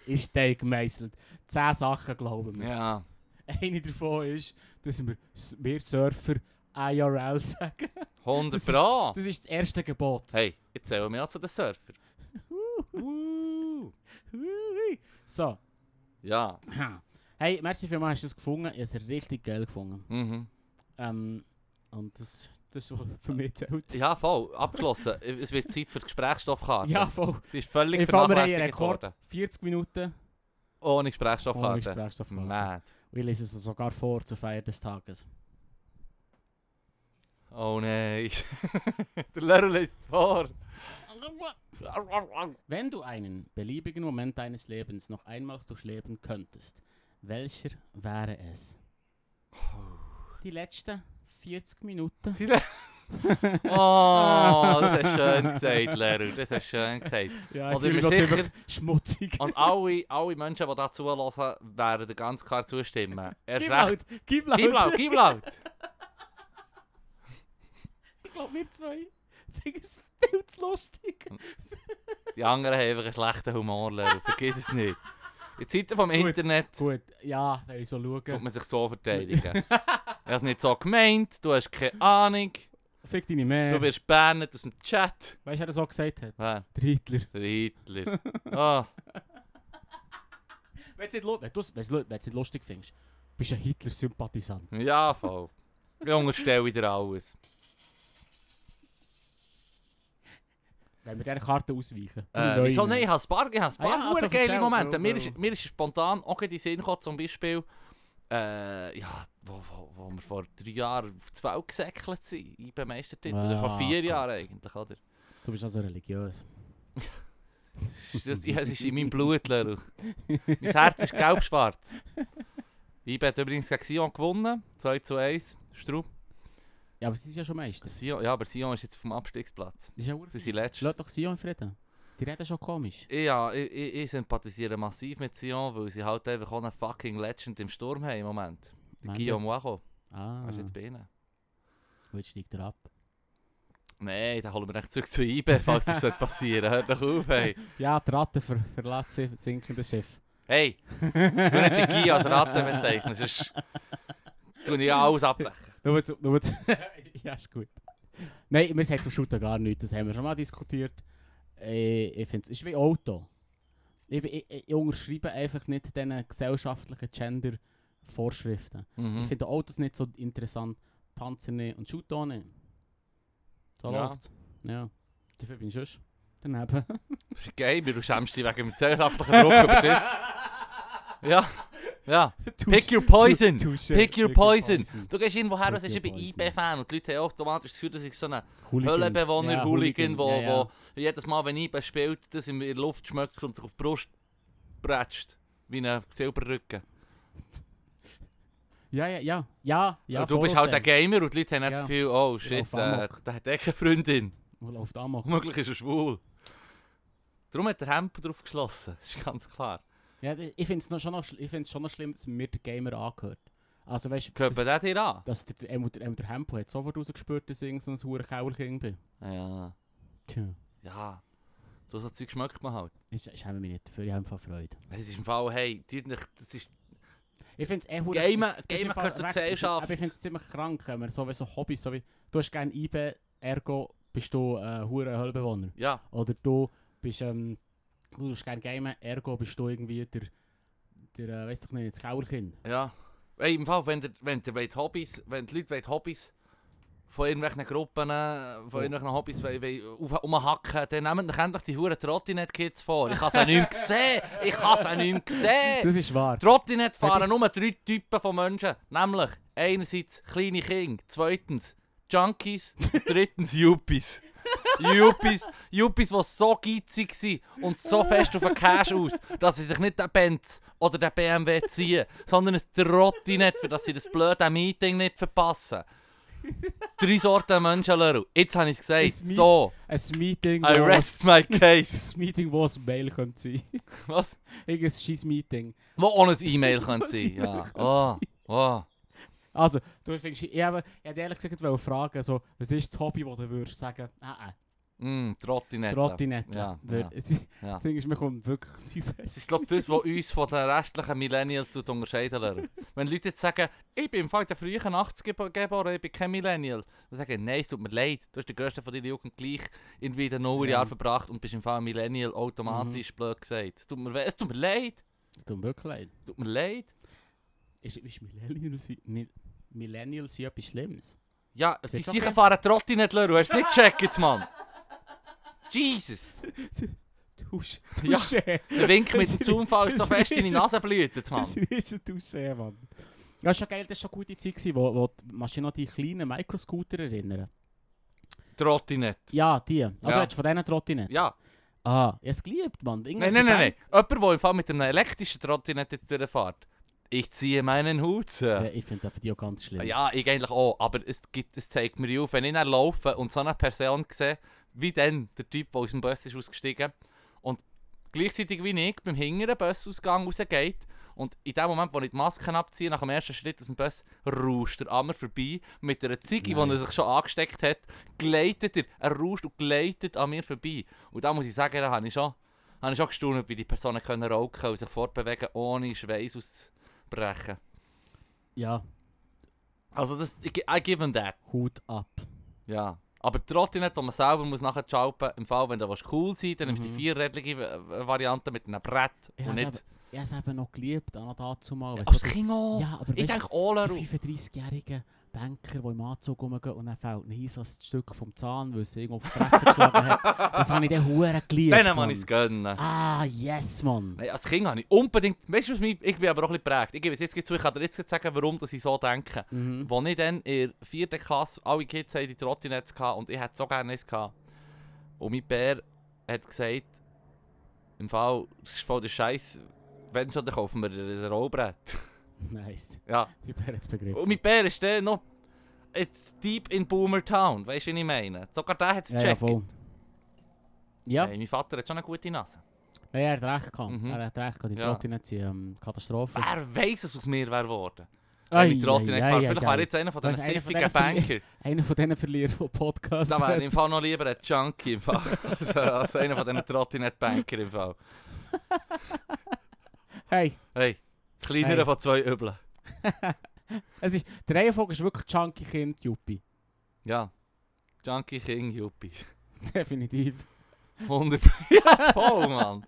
Ist der gemeißelt. Zehn Sachen glauben wir. Ja. Eine davon ist, dass wir, wir Surfer IRL sagen. 100 Das ist, Pro. das ist das erste Gebot. Hey, jetzt zählen wir auch zu den Surfer. So. Ja. Hey, merci vielmals, hast du das gefunden. Ich habe es richtig geil gefunden. Mhm. Ähm, und das, das ist für mich zählt. Ja, voll. Abgeschlossen. es wird Zeit für die Gesprächskarte. Ja, voll. Die ist völlig Ich vernachlässigt Rekord. worden. 40 Minuten Ohne ohne Gesprächskarte. Gesprächsstoff. Mad. Und ich lese es sogar vor zur Feier des Tages. Oh nein. Der Lehrer liest vor. Wenn du einen beliebigen Moment deines Lebens noch einmal durchleben könntest, welcher wäre es? Die letzten 40 Minuten. Oh, das hast schön gesagt, Lehrer. Das hast schön gesagt. Ja, ich gerade sicher- ziemlich schmutzig. Und alle, alle Menschen, die da zuhören, werden ganz klar zustimmen. Erst Gib laut, gib laut. Gib laut, gib laut. Ich glaube, wir zwei finden es viel zu lustig. Die anderen haben einfach einen schlechten Humor, Lehrer. Vergiss es nicht. In Zeiten vom Gut. Internet Gut, ja, wenn ich so tut schaue. man sich so verteidigen. ich habe es nicht so gemeint, du hast keine Ahnung, Fick deine mehr. du wirst bannet aus dem Chat. Weißt du, wer das so gesagt hat? Wer? Der Hitler. Der Hitler. Ah, Wenn du es nicht, lustig findest, bist du ein Hitler-Sympathisant. ja, voll. Ich unterstelle wieder alles. Wenn wir diese Karte ausweichen. Äh, wieso? Nein, ich habe ein paar, ich habe ein paar Ah ja, also geile Momente. Mir ist, mir ist spontan auch in den Sinn gekommen, zum Beispiel, äh, ja, wo, wo, wo wir vor drei Jahren auf die Welt gesäckelt sind, IB Meistertitel. Oder vor Ah, vier Gott. Jahren eigentlich, oder? Du bist also religiös. Es ist- ja, es ist in meinem Blut, Leru. mein Herz ist gelb-schwarz. IB hat übrigens gegen Sion gewonnen, 2 zu 1. Strupp. Ja, aber sie sind ja schon Meister. Sion, ja, aber Sion ist jetzt vom Abstiegsplatz. Das ist ja Sie sind letzt. Lass doch Sion in Frieden. Die reden schon komisch. Ja, ich, ich, ich sympathisiere massiv mit Sion, weil sie halt einfach auch einen fucking Legend im Sturm haben im Moment. Der Guillaume Wacho. Ah, Hast du jetzt bei ihnen? und jetzt steigt er ab. Nein, dann holen wir echt zurück zu IB, falls das sollte passieren Hört doch auf, hey. Ja, die Ratte ver verlässt das sinkende Schiff. Hey, du nicht die Guy als Ratte bezeichnen, sonst tue ich alles abbrechen. Nur, zu- nur, zu- ja, ist gut. Nein, wir sagen vom Shooter gar nichts. Das haben wir schon mal diskutiert. Äh, ich finde es ist wie Auto. Ich, ich, ich unterschreibe einfach nicht diesen gesellschaftlichen Gender-Vorschriften. Ich Mhm. finde Autos nicht so interessant, Panzer nicht und Shooter auch nicht. So Ja. läuft's. Ja. Dafür bin ich schon daneben. Das ist geil, du schämst dich wegen dem gesellschaftlichen Druck über das. Ja, ja. Pick your poison. Pick your poison. Du gehst irgendwo her und bin your poison. IB-Fan und die Leute haben automatisch das Gefühl, dass ich so ein Hooligan. Höhlenbewohner, Ja, Hooligan, wo, ja, ja. wo jedes Mal, wenn IB spielt, das in der Luft schmeckt und sich auf die Brust bretscht. Wie ein Silberrücken. Ja, ja, ja. Ja, ja. und du bist halt ein Vorurteil. Gamer und die Leute haben jetzt Ja. das Gefühl, oh shit, äh, der hat eh keine Freundin. Wo läuft Amok? Womöglich ist er schwul. Darum hat der Hemp drauf geschlossen. Das ist ganz klar. Ja, ich finde es schon, noch schl- ich find's schon noch schlimm, dass mir der Gamer angehört. Also weißt du, Gehört den dir an? dass der, der, der, der, der Hempo hat sofort rausgespürt, dass ich so ein hure Kauerking bin. Ja. Tja, Ja. So so Zeug schmeckt man halt. ich, ich habe mich nicht dafür, ich habe einfach Freude. Es ist im Fall, hey, das ist... Ich finde es eh hure... Gamen Fall gehört zur Gesellschaft. Aber ich finde es ziemlich krank, wenn man so, wie so Hobbys, so wie... Du hast gerne IB, ergo bist du ein äh, hure Höllbewohner. Ja. Oder du bist, ähm... Du hast gerne gamen, ergo bist du irgendwie der... Der, äh, weiss ich nicht, das Kauerkind. Ja. Hey, im Fall, wenn ihr, wenn wollt Hobbys, wenn die Leute wollt Hobbys von irgendwelchen Gruppen, äh, von Oh. irgendwelchen Hobbys umhacken, dann nehmt euch endlich die huren Trottinett-Kids vor. Ich habe sie nicht gesehen. Ich habe sie nicht gesehen. Das ist wahr. Trottinett fahren das- nur drei Typen von Menschen. Nämlich, einerseits kleine Kinder, zweitens Junkies, drittens Yuppies. Yuppies, Yuppies, die so geizig sind und so fest auf den Cash aus, dass sie sich nicht den Benz oder den BMW ziehen, sondern ein Trottinett, für dass sie das blöde Meeting nicht verpassen. Drei Sorten Menschen, Leru. Jetzt habe ich es gesagt. So, Ein Meeting, I rest my case. ein Meeting, wo ein Mail könnte sein. Was? Irgendein scheiß Meeting. Wo auch ein E-Mail könnte sein. Ja. Oh, oh. Also, du findest, ich ich habe ehrlich gesagt fragen, so, was ist das Hobby, das du würdest sagen, ah, Mm, ah, Trottinett. Trottinette. Ja, ja. Ja. Das Ding ist, mir kommt wirklich die Es ist glaube das, was uns von den restlichen Millennials unterscheiden lernen. Wenn Leute jetzt sagen, ich bin im Fall der frühen 80 gebo- geboren, ich bin kein Millennial, dann sagen nein, es tut mir leid, du hast den grössten von deiner Jugend gleich in den Nullerjahren Ja. verbracht und bist im Fall ein Millennial automatisch blöd gesagt. Es tut mir, es tut mir leid, Es tut mir wirklich leid. es tut mir leid. Ist, ist Millennial, sein- Mil Millennial sein etwas Schlimmes? Ja, die ist sicher fahren Trotti nicht, Leru, hast du es nicht gecheckt, Mann? Jesus! Touche. Ja. Der Wink mit dem Zaunfall ist so fest in die Nase blüht, Mann. Das ist ein Touche, Mann. Ja, ist schon geil, das war schon eine gute Zeit, wo, wo machst du noch die kleinen Microscooter erinnern? Trottinett. Ja, die. Aber Ja. du hast von denen Trottinett. Ja. Ah, ich habe es geliebt, Mann. Nein, nein, nein, nein. Jemand, der im Fall mit einem elektrischen Trottinett jetzt durchfährt. Ich ziehe meinen Hut. Ja, ich finde aber die auch ganz schlimm. Ja, ich eigentlich auch. Aber es, gibt, es zeigt mir auf, wenn ich dann laufe und so eine Person sehe, wie dann der Typ, der aus dem Bus ist ausgestiegen und gleichzeitig wie ich beim hinteren Busausgang rausgeht und in dem Moment, wo ich die Maske abziehe, nach dem ersten Schritt aus dem Bus, rauscht er an mir vorbei mit einer Ziege, die er sich schon angesteckt hat, gleitet er, er rauscht und gleitet an mir vorbei. Und da muss ich sagen, da habe ich schon, habe ich schon gestaunt, wie die Personen können rauchen und sich fortbewegen, ohne Schweiß auszubrechen. ja, Also das, ich, I give him that. Hut ab. Ja. Aber die Trottinette, die man selber muss nachher schalpen im Fall, wenn du willst cool sein dann nimmst du die Mhm. vierrädliche äh, Variante mit einem Brett Ich und nicht... ich habe es eben noch geliebt, auch noch dazu mal. Ja, als Kind auch. ja, aber ich weißt, denke, die 35-jährigen Banker, die im Anzug rumgehen und dann fällt ihnen so ein Stück vom Zahn, weil sie irgendwo auf die Fresse geschlagen hat. Das habe ich dann hure geliebt. Kann Mann. ich es gönnen. Ah, yes, Mann. Nein, als Kind habe ich unbedingt... Weißt du, was mich, ich bin aber auch ein bisschen geprägt. Ich gebe es jetzt zu, ich kann dir jetzt sagen, warum dass ich so denke. Mhm. Als ich dann in der vierten Klasse, alle Kids hatten die Trottinettes gehabt und ich hätte so gerne eins gehabt. Und mein Bär hat gesagt, im Fall, das ist voll der Scheiß, wenn schon, dann kaufen wir ein Rollbrett. Nice. ja. Die Begriff. Und mein Bär ist dann noch deep in Boomer Town, weißt du, was ich meine? Sogar der hat es ja, ja, gecheckt. voll. Ja, Hey, mein Vater hat schon eine gute Nase. ja, er hat recht gehabt. Mhm. Er hat recht gehabt. Die Ja. Trottinette sind ähm, Katastrophe. Wer weiss, es aus mir wäre geworden? Ei, Wenn ich Trottinett ei, fahre. ei, Vielleicht ei, wäre jetzt einer von diesen von siffigen Banker. Einer von diesen Verlierern, die Podcast Da wäre im Fall noch lieber ein Junkie im Fall. also, also einer von diesen Trottinett-Banker im Fall. Hey, Hey, das kleinere Hey. von zwei Übeln. es ist, der Reihenfolge ist wirklich Chunky Kind Juppie. Ja. Junkie King Yuppie. Definitiv. 100 Ja, voll, Mann.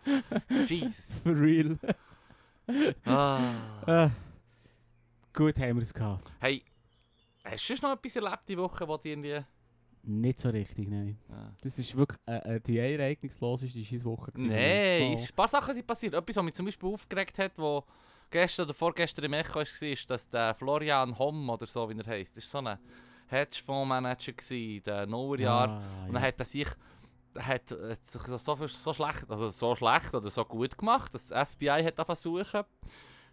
Jesus. For real. Ah. Äh, gut haben wir es gehabt. Hey, hast du noch etwas erlebt die Woche, wo die irgendwie... Nicht so richtig, nein. Ja. Das ist wirklich äh, äh, die ereignungsloseste mich. Nein, ein paar Sachen sind passiert. Etwas, was mich zum Beispiel aufgeregt hat, wo gestern oder vorgestern im Echo war, ist, dass der Florian Homm oder so, wie er heisst, war so ein Hedgefondsmanager in den Nullerjahren. Ah, Und dann hat er sich, hat, hat sich so, so, schlecht, also so schlecht oder so gut gemacht, dass das FBI hat versuchen.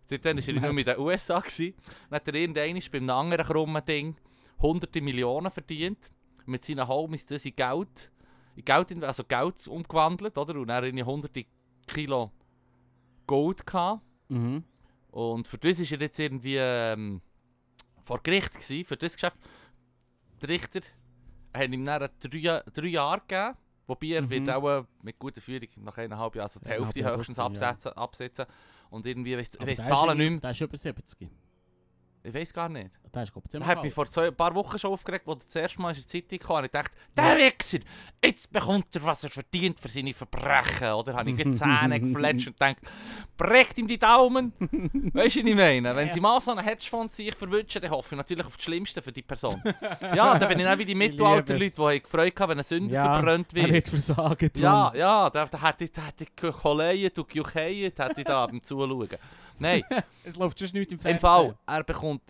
Seitdem war er nur in den USA. Gewesen. Dann hat er irgendwann bei einem anderen krummen Ding hunderte Millionen verdient. Mit seinen Homies das in Geld, in Geld, in- also Geld umgewandelt, oder? Und dann irgendwie hunderte Kilo Gold gehabt. Mhm. Und für das war er jetzt irgendwie ähm, vor Gericht, gewesen, für das Geschäft. Die Richter haben ihm dann drei, drei Jahre gegeben, wobei er Mhm. wird auch äh, mit guter Führung nach eineinhalb Jahren also die Hälfte höchstens draussen, ja. absetzen, absetzen. Und irgendwie, ich weiss der die Zahlen ist nicht mehr. Der ist über 70. Ich weiß gar nicht. Der ist, glaube ich, ziemlich mich vor zwei, ein paar Wochen schon aufgeregt, als er das erste Mal in der Zeitung kam. Und ich dachte, der Wichser, jetzt bekommt er, was er verdient für seine Verbrechen. Oder habe ich die Zähne gefletscht und gedacht, brecht ihm die Daumen. weißt du, was ich meine? Wenn Ja. sie mal so einen Hedgefonds sich verwünschen, dann hoffe ich natürlich auf das Schlimmste für die Person. ja, dann bin ich auch wie die Mittelalter-Leute, die gefreut haben, wenn ein Sünder Ja, verbrannt Er wird. wird versagen. Ja, ja, da, hätte ich, da hätte ich gekoleiert und gejucheiert, hätte ich da beim Zuschauen. Nein, Es läuft schon nichts im im Fernsehen. Fall, er bekommt,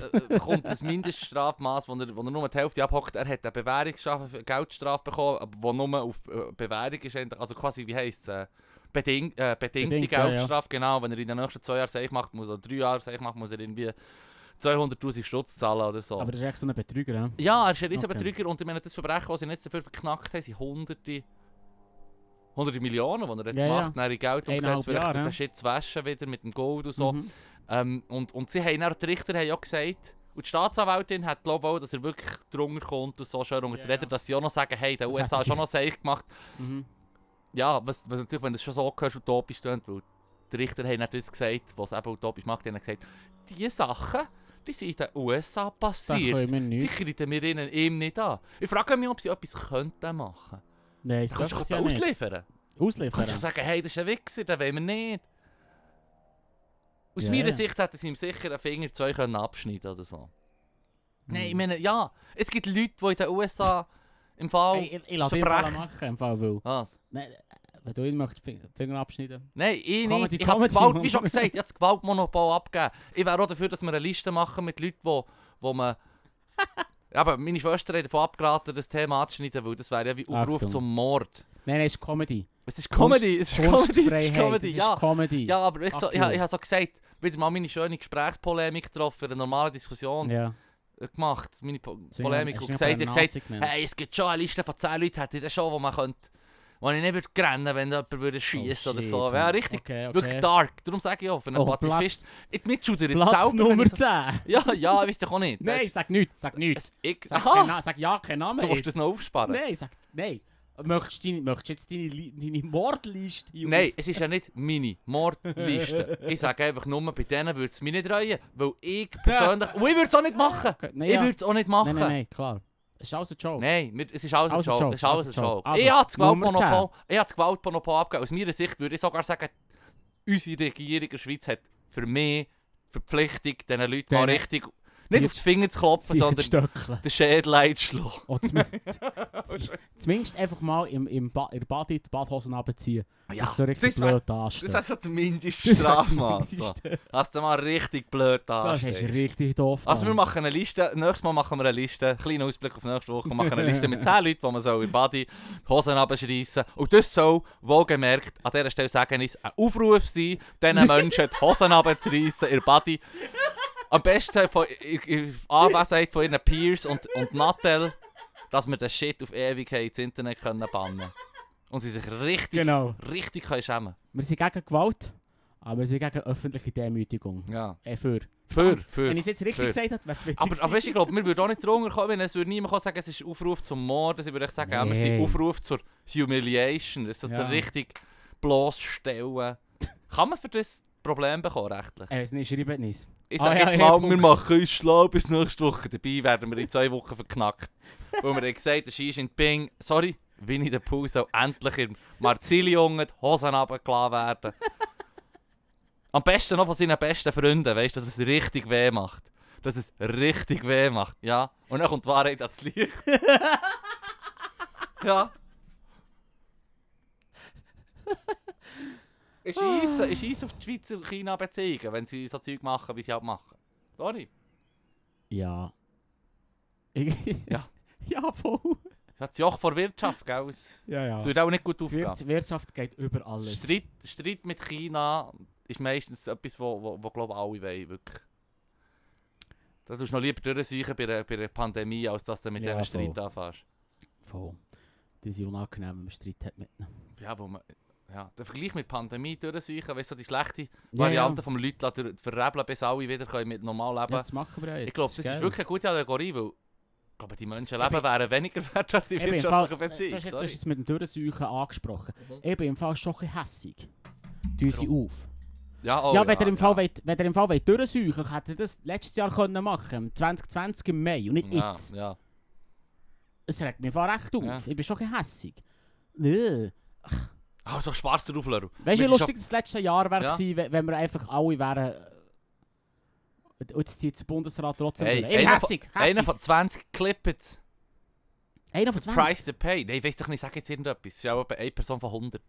äh, äh, bekommt das Mindeststrafmaß, wo er, wo er nur die Hälfte abhockt. Er hat eine Bewährungsstrafe, Geldstrafe bekommen, wo nur auf äh, Bewährung ist. Also quasi, wie heisst es? Äh, beding, äh, bedingte Bedingt, ja, ja. Geldstrafe, genau. Wenn er in den nächsten zwei Jahren safe macht, muss, oder drei Jahre safe macht, muss er irgendwie 200'000 Stutz zahlen oder so. Aber das ist echt so ein Betrüger, ja? Ja, er ist ein riesen Okay. Betrüger und ich meine, das Verbrechen, das sie jetzt dafür verknackt haben, sind hunderte, hunderte Millionen, die er Ja, ja. gemacht hat, in Geld umgesetzt, vielleicht Jahre, das ja. Zu waschen wieder mit dem Gold und so. Mhm. Ähm, und, und sie haben dann, die Richter haben ja gesagt, und die Staatsanwältin hat glaube auch, dass er wirklich drunter kommt und so schön unter Ja, Räder, ja. dass sie auch noch sagen, hey, der Das USA hat schon noch safe gemacht. Mhm. Ja, was, was natürlich, wenn du es schon so hörst, utopisch klingt, weil die Richter haben dann das gesagt, was eben utopisch macht, die haben gesagt, diese Sachen, die sind in den USA passiert. Die nicht. kriegen wir ihnen ihm nicht an. Ich frage mich, ob sie etwas könnten machen. Nein, Du das kannst du du ja nicht. ausliefern. Du Ausliefern. kannst ja sagen, hey, das ist ein Wichser, den wollen wir nicht. Aus Ja, meiner. Sicht hätten sie ihm sicher einen Finger zwei können abschneiden oder so. Nein, ich Mhm. meine, ja, es gibt Leute, die in den USA im Fall... Hey, ich, ich lasse mal machen, im Fall, weil... Was? Nein, Wenn du ihn möchtest, Fing- Finger abschneiden. Nein, ich nicht. Ich habe Gewalt, wie schon gesagt, ich habe das Gewaltmonopol abgegeben. Ich wäre auch dafür, dass wir eine Liste machen mit Leuten, wo, wo man... Aber meine Schwester hat davon abgeraten, das Thema anzuschneiden, weil das wäre ja wie Aufruf Achtung. zum Mord. Nein, nein, es ist Comedy. Es ist Comedy, es ist Comedy, es ist Comedy, es ist ja. Comedy. Ja, aber ich, so, ich, ich habe so gesagt, wieder mal meine schöne Gesprächspolemik getroffen, eine normale Diskussion Ja. gemacht, meine po Polemik, und gesagt, gesagt, hey, es gibt schon eine Liste von 10 Leuten, hätte ich dann schon, wo man könnte, wo ich nicht würde rennen wenn jemand würde schießen Oh, oder so. Ja, richtig, Okay, okay. wirklich dark. Darum sage ich auch, für einen Oh, Pazifist, ich mitschudere jetzt Platz selber. Nummer ich so- 10. Ja, ja, ich weiß doch auch nicht. Nein, sag nichts, sag nichts. ich, Sag, kein sag ja, kein Name. du willst das noch aufsparen? Nein, sag, nein. Möchtest du, deine, möchtest du jetzt deine, deine Mordliste hier Nein, auf- es ist ja nicht meine Mordliste. ich sage einfach nur, bei denen würde es mich nicht reuen, weil ich persönlich... Und ich würde es auch nicht machen. Okay, Nein, Ich ja. würde es auch nicht machen. nein, nein, nein, klar. Es ist alles ein Joke. Nein, es ist alles ein Joke. Es ist alles ein Joke. Also, ich habe das Gewaltmonopol, abgegeben. Aus meiner Sicht würde ich sogar sagen, unsere Regierung in der Schweiz hat für mich Verpflichtung, diesen Leuten mal richtig... Nicht auf die Finger zu klopfen, sondern den Schädel einzuschlagen. Oder zumindest, einfach mal im, im ba in der Body die Badhosen runterziehen. Ja, das ist so richtig das blöd Das anstehen. ist also mindeste Strafmaß. zumindest- Hast du mal richtig blöd Das ist richtig doof. Also wir machen eine Liste, nächstes Mal machen wir eine Liste, kleiner Ausblick auf nächste Woche, wir machen eine Liste mit 10 Leuten, die man so im Body die Hosen abschreissen Und das soll, wohlgemerkt, an dieser Stelle sagen ist, ein Aufruf sein, diesen Menschen die Hosen abzureissen, ihr Body. Am besten von, Anwesenheit von ihren Peers und, und Nattel, dass wir den Shit auf Ewigkeit ins Internet können bannen Und sie sich richtig, Genau. richtig können schämen Wir sind gegen Gewalt, aber wir sind gegen öffentliche Demütigung. Ja. Äh, für. Für, für. Wenn ich es jetzt richtig für. gesagt habe, wäre es witzig Aber, aber weißt, ich glaube, wir würden auch nicht drunter kommen, wenn es würde niemand sagen, es ist Aufruf zum Mord. Sie würde sagen, ja, wir sind Nee. Aufruf zur Humiliation. Das ist so Ja. richtig bloßstellen. Kann man für das Problem bekommen, rechtlich? Äh, es nicht, schreibt nicht. Ich Ah, sage ja, jetzt ja, mal, wir machen uns schlau bis nächste Woche. Dabei werden wir in zwei Wochen verknackt. Weil wir haben gesagt, der Xi Jinping, sorry, Winnie the Pooh soll endlich im Marzilli-Jungen die Hosen runtergelassen werden. Am besten noch von seinen besten Freunden, weißt du, dass es richtig weh macht. Dass es richtig weh macht, ja. Und dann kommt die Wahrheit ans Licht. ja. Ist Eis, ist Eis auf die Schweizer-China-Beziehungen, wenn sie so Zeug machen, wie sie halt machen. Sorry. Ja. Ich- Ja. ja, voll. Das hat das Joch vor Wirtschaft, gell? Es Ja, ja. wird auch nicht gut Die aufgehen. Wir- Wirtschaft geht über alles. Streit, Streit mit China ist meistens etwas, wo, wo, wo glaube ich, alle wollen, wirklich. Da tust du noch lieber durchsuchen bei einer, bei einer Pandemie, als dass du mit Ja, diesem Streit voll. anfängst. Voll. Das ist unangenehm, wenn man Streit hat mit ihnen. Ja, wo man... Ja, der Vergleich mit Pandemie durchsuchen, weißt du, die schlechte Ja, Variante ja. vom Leuten verrebeln, bis alle wieder können mit normal leben Ja, das machen wir ja jetzt. Ich glaube, das ist geil. wirklich eine gute Allegorie, weil ich glaube, die Menschenleben wären weniger wert als die Fall, wirtschaftlichen du hast Beziehungen. jetzt- du hast sorry. jetzt mit dem Durchsuchen angesprochen. Mhm. Ich bin im Fall schon ein hässig. Tun sie auf. Ja, oh, ja, wenn ihr im Fall, ja. wollt, wenn ihr im Fall wollt durchsuchen hätte ihr das letztes Jahr können machen 2020 im Mai und nicht Ja, jetzt. ja. Es regt mich recht auf. Ja. Ich bin schon ein bisschen hässig. Äh. Also Spaß drauf, Leru. Weißt du, wie lustig das letzte Jahr wäre, Ja. gewesen, wenn- wir einfach alle wären. äh, Und jetzt zieht der Bundesrat trotzdem Hey, einer hässig, Einer von 20 Clippets. Einer von 20. Price to pay. Nein, ich weiß doch nicht, ich sage jetzt irgendetwas. Es ist auch eine Person von 100.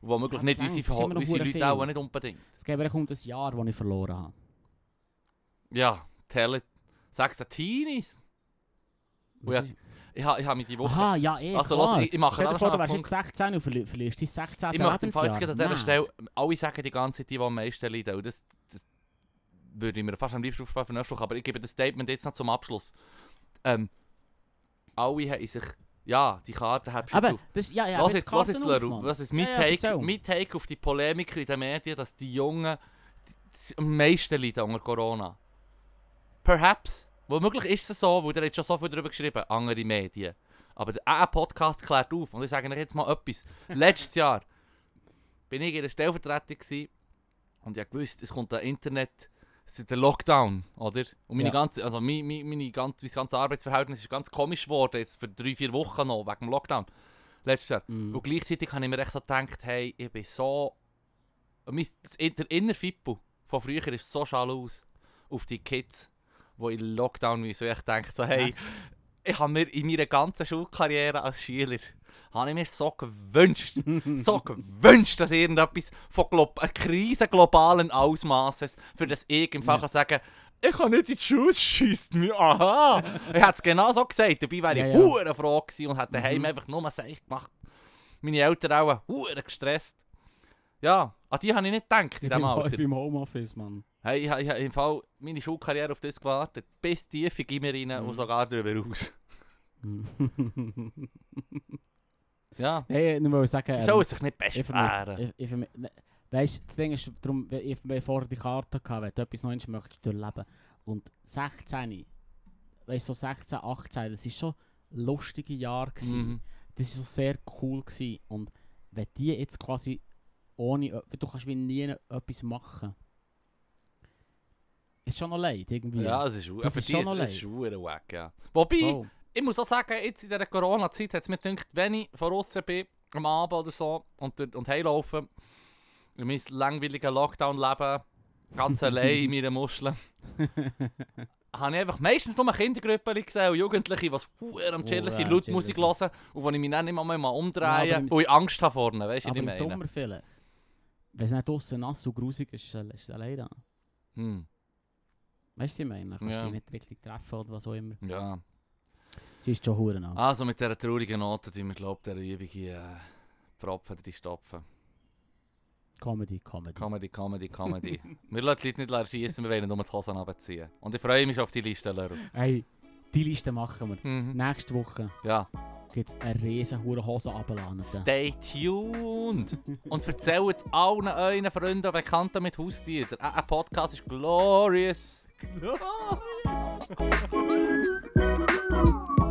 Und womöglich Ja, nicht 20, unsere, noch unsere Leute auch nicht unbedingt. Es mir um das Jahr, das ich verloren habe. Ja, tell it. Sag's den Teenies. Ja, Ich habe ich ha mich die Woche... Aha, ja, eh, Also, klar. los, ich- ich mache Stell dir noch vor, du wärst einen jetzt 16 und verli verlierst dein 16. Ich möchte im Fall jetzt an dieser. Stelle... Alle sagen die ganze Zeit, die, die am meisten leiden. Und das, das würde ich mir fast am liebsten aufsparen für nächste Woche. Aber ich gebe das Statement jetzt noch zum Abschluss. Ähm, alle haben sich... Ja, die Karte Aber, auf. das, ja, ja, Was jetzt, was jetzt, Leru, was ist mein, Ja, ja, Take, mein Take auf die Polemik in den Medien, dass die Jungen die, die am meisten leiden unter Corona? Perhaps. Womöglich ist es so, weil der hat schon so viel darüber geschrieben, andere Medien. Aber der AA-Podcast klärt auf. Und ich sage euch jetzt mal etwas. Letztes Jahr bin ich in der Stellvertretung gewesen und ich wusste, es kommt ein Internet, es ist der Lockdown, oder? Und meine Ja. ganze, also mein, mein, meine ganze, mein ganzes Arbeitsverhältnis ist ganz komisch geworden, jetzt für drei, vier Wochen noch, wegen dem Lockdown. Letztes Jahr. Mhm. Und gleichzeitig habe ich mir echt so gedacht, hey, ich bin so... Mein, das, der innere Fippo von früher ist so schalus auf die Kids, die in Lockdown müssen. Und ich denke so, hey, ich habe mir in meiner ganzen Schulkarriere als Schüler habe ich mir so gewünscht, so gewünscht, dass irgendetwas von Glo einer Krise globalen Ausmaßes, für das ich im Fall Ja. kann sagen ich kann nicht in die Schuhe schießt mir, aha. ich hätte es genau so gesagt, dabei wäre Ja, ich ja. froh gewesen und hätte daheim Mhm. einfach nur Seich gemacht. Meine Eltern auch hure gestresst. Ja, an die habe ich nicht gedacht in diesem bin, ich Alter. bin im Homeoffice, Mann. Hey, ich, habe- ich habe im Fall meine Schulkarriere auf das gewartet, bis tief in Gimmer rein Mhm. und sogar darüber raus. Ja, Nein, nur mal sagen, ähm, sollen sich nicht ich beschweren. ich, ne, Weißt, das Ding ist, darum, ich ich vorher die Karte hatte, wenn du etwas Neues möchtest durchleben. Und 16, weißt du, so 16, 18, das war schon lustige Jahre. gewesen. Mhm. Das war so sehr cool. Gewesen. Und wenn die jetzt quasi ohne, du kannst wie nie etwas machen. Ist schon noch leid, irgendwie. Ja, es ist, Das ist schon ist noch es ist leid. verdammt wack, ja. Wobei, Voll. ich muss auch sagen, jetzt in dieser Corona-Zeit hat es mir gedacht, wenn ich von außen bin, am Abend oder so, und, und heimlaufe, in mein langweiliges Lockdown-Leben, ganz allein in meinen Muscheln, habe ich einfach meistens nur Kindergruppen gesehen und Jugendliche, die verdammt am Chillen Oh, sind, laut Musik hören und wo ich mich dann nicht mal, mal Ja, im und ich Angst habe vorne, weißt du, was im ich meine? Sommer vielleicht. Wenn es nicht draußen nass und grusig ist, ist es alleine. Hm, Weißt du, was ich meine? Kannst du Ja. dich nicht richtig treffen oder was auch immer. ja. Die ist schon Huren an. Also mit dieser traurigen Note, die wir glaubt, der Übung hier äh, Pfropfen, die stopfen. Comedy, Comedy. Comedy, Comedy, Comedy. wir lassen die Leute nicht schießen, wir wollen nur die Hosen runterziehen. Und ich freue mich auf die Liste, Leru. Hey, die Liste machen wir. Mhm. Nächste Woche Ja. Gibt es eine riesen Hure Hose runterladen. Stay tuned! Und erzählt es allen euren Freunden und Bekannten mit Haustieren. Ein ein Podcast ist glorious!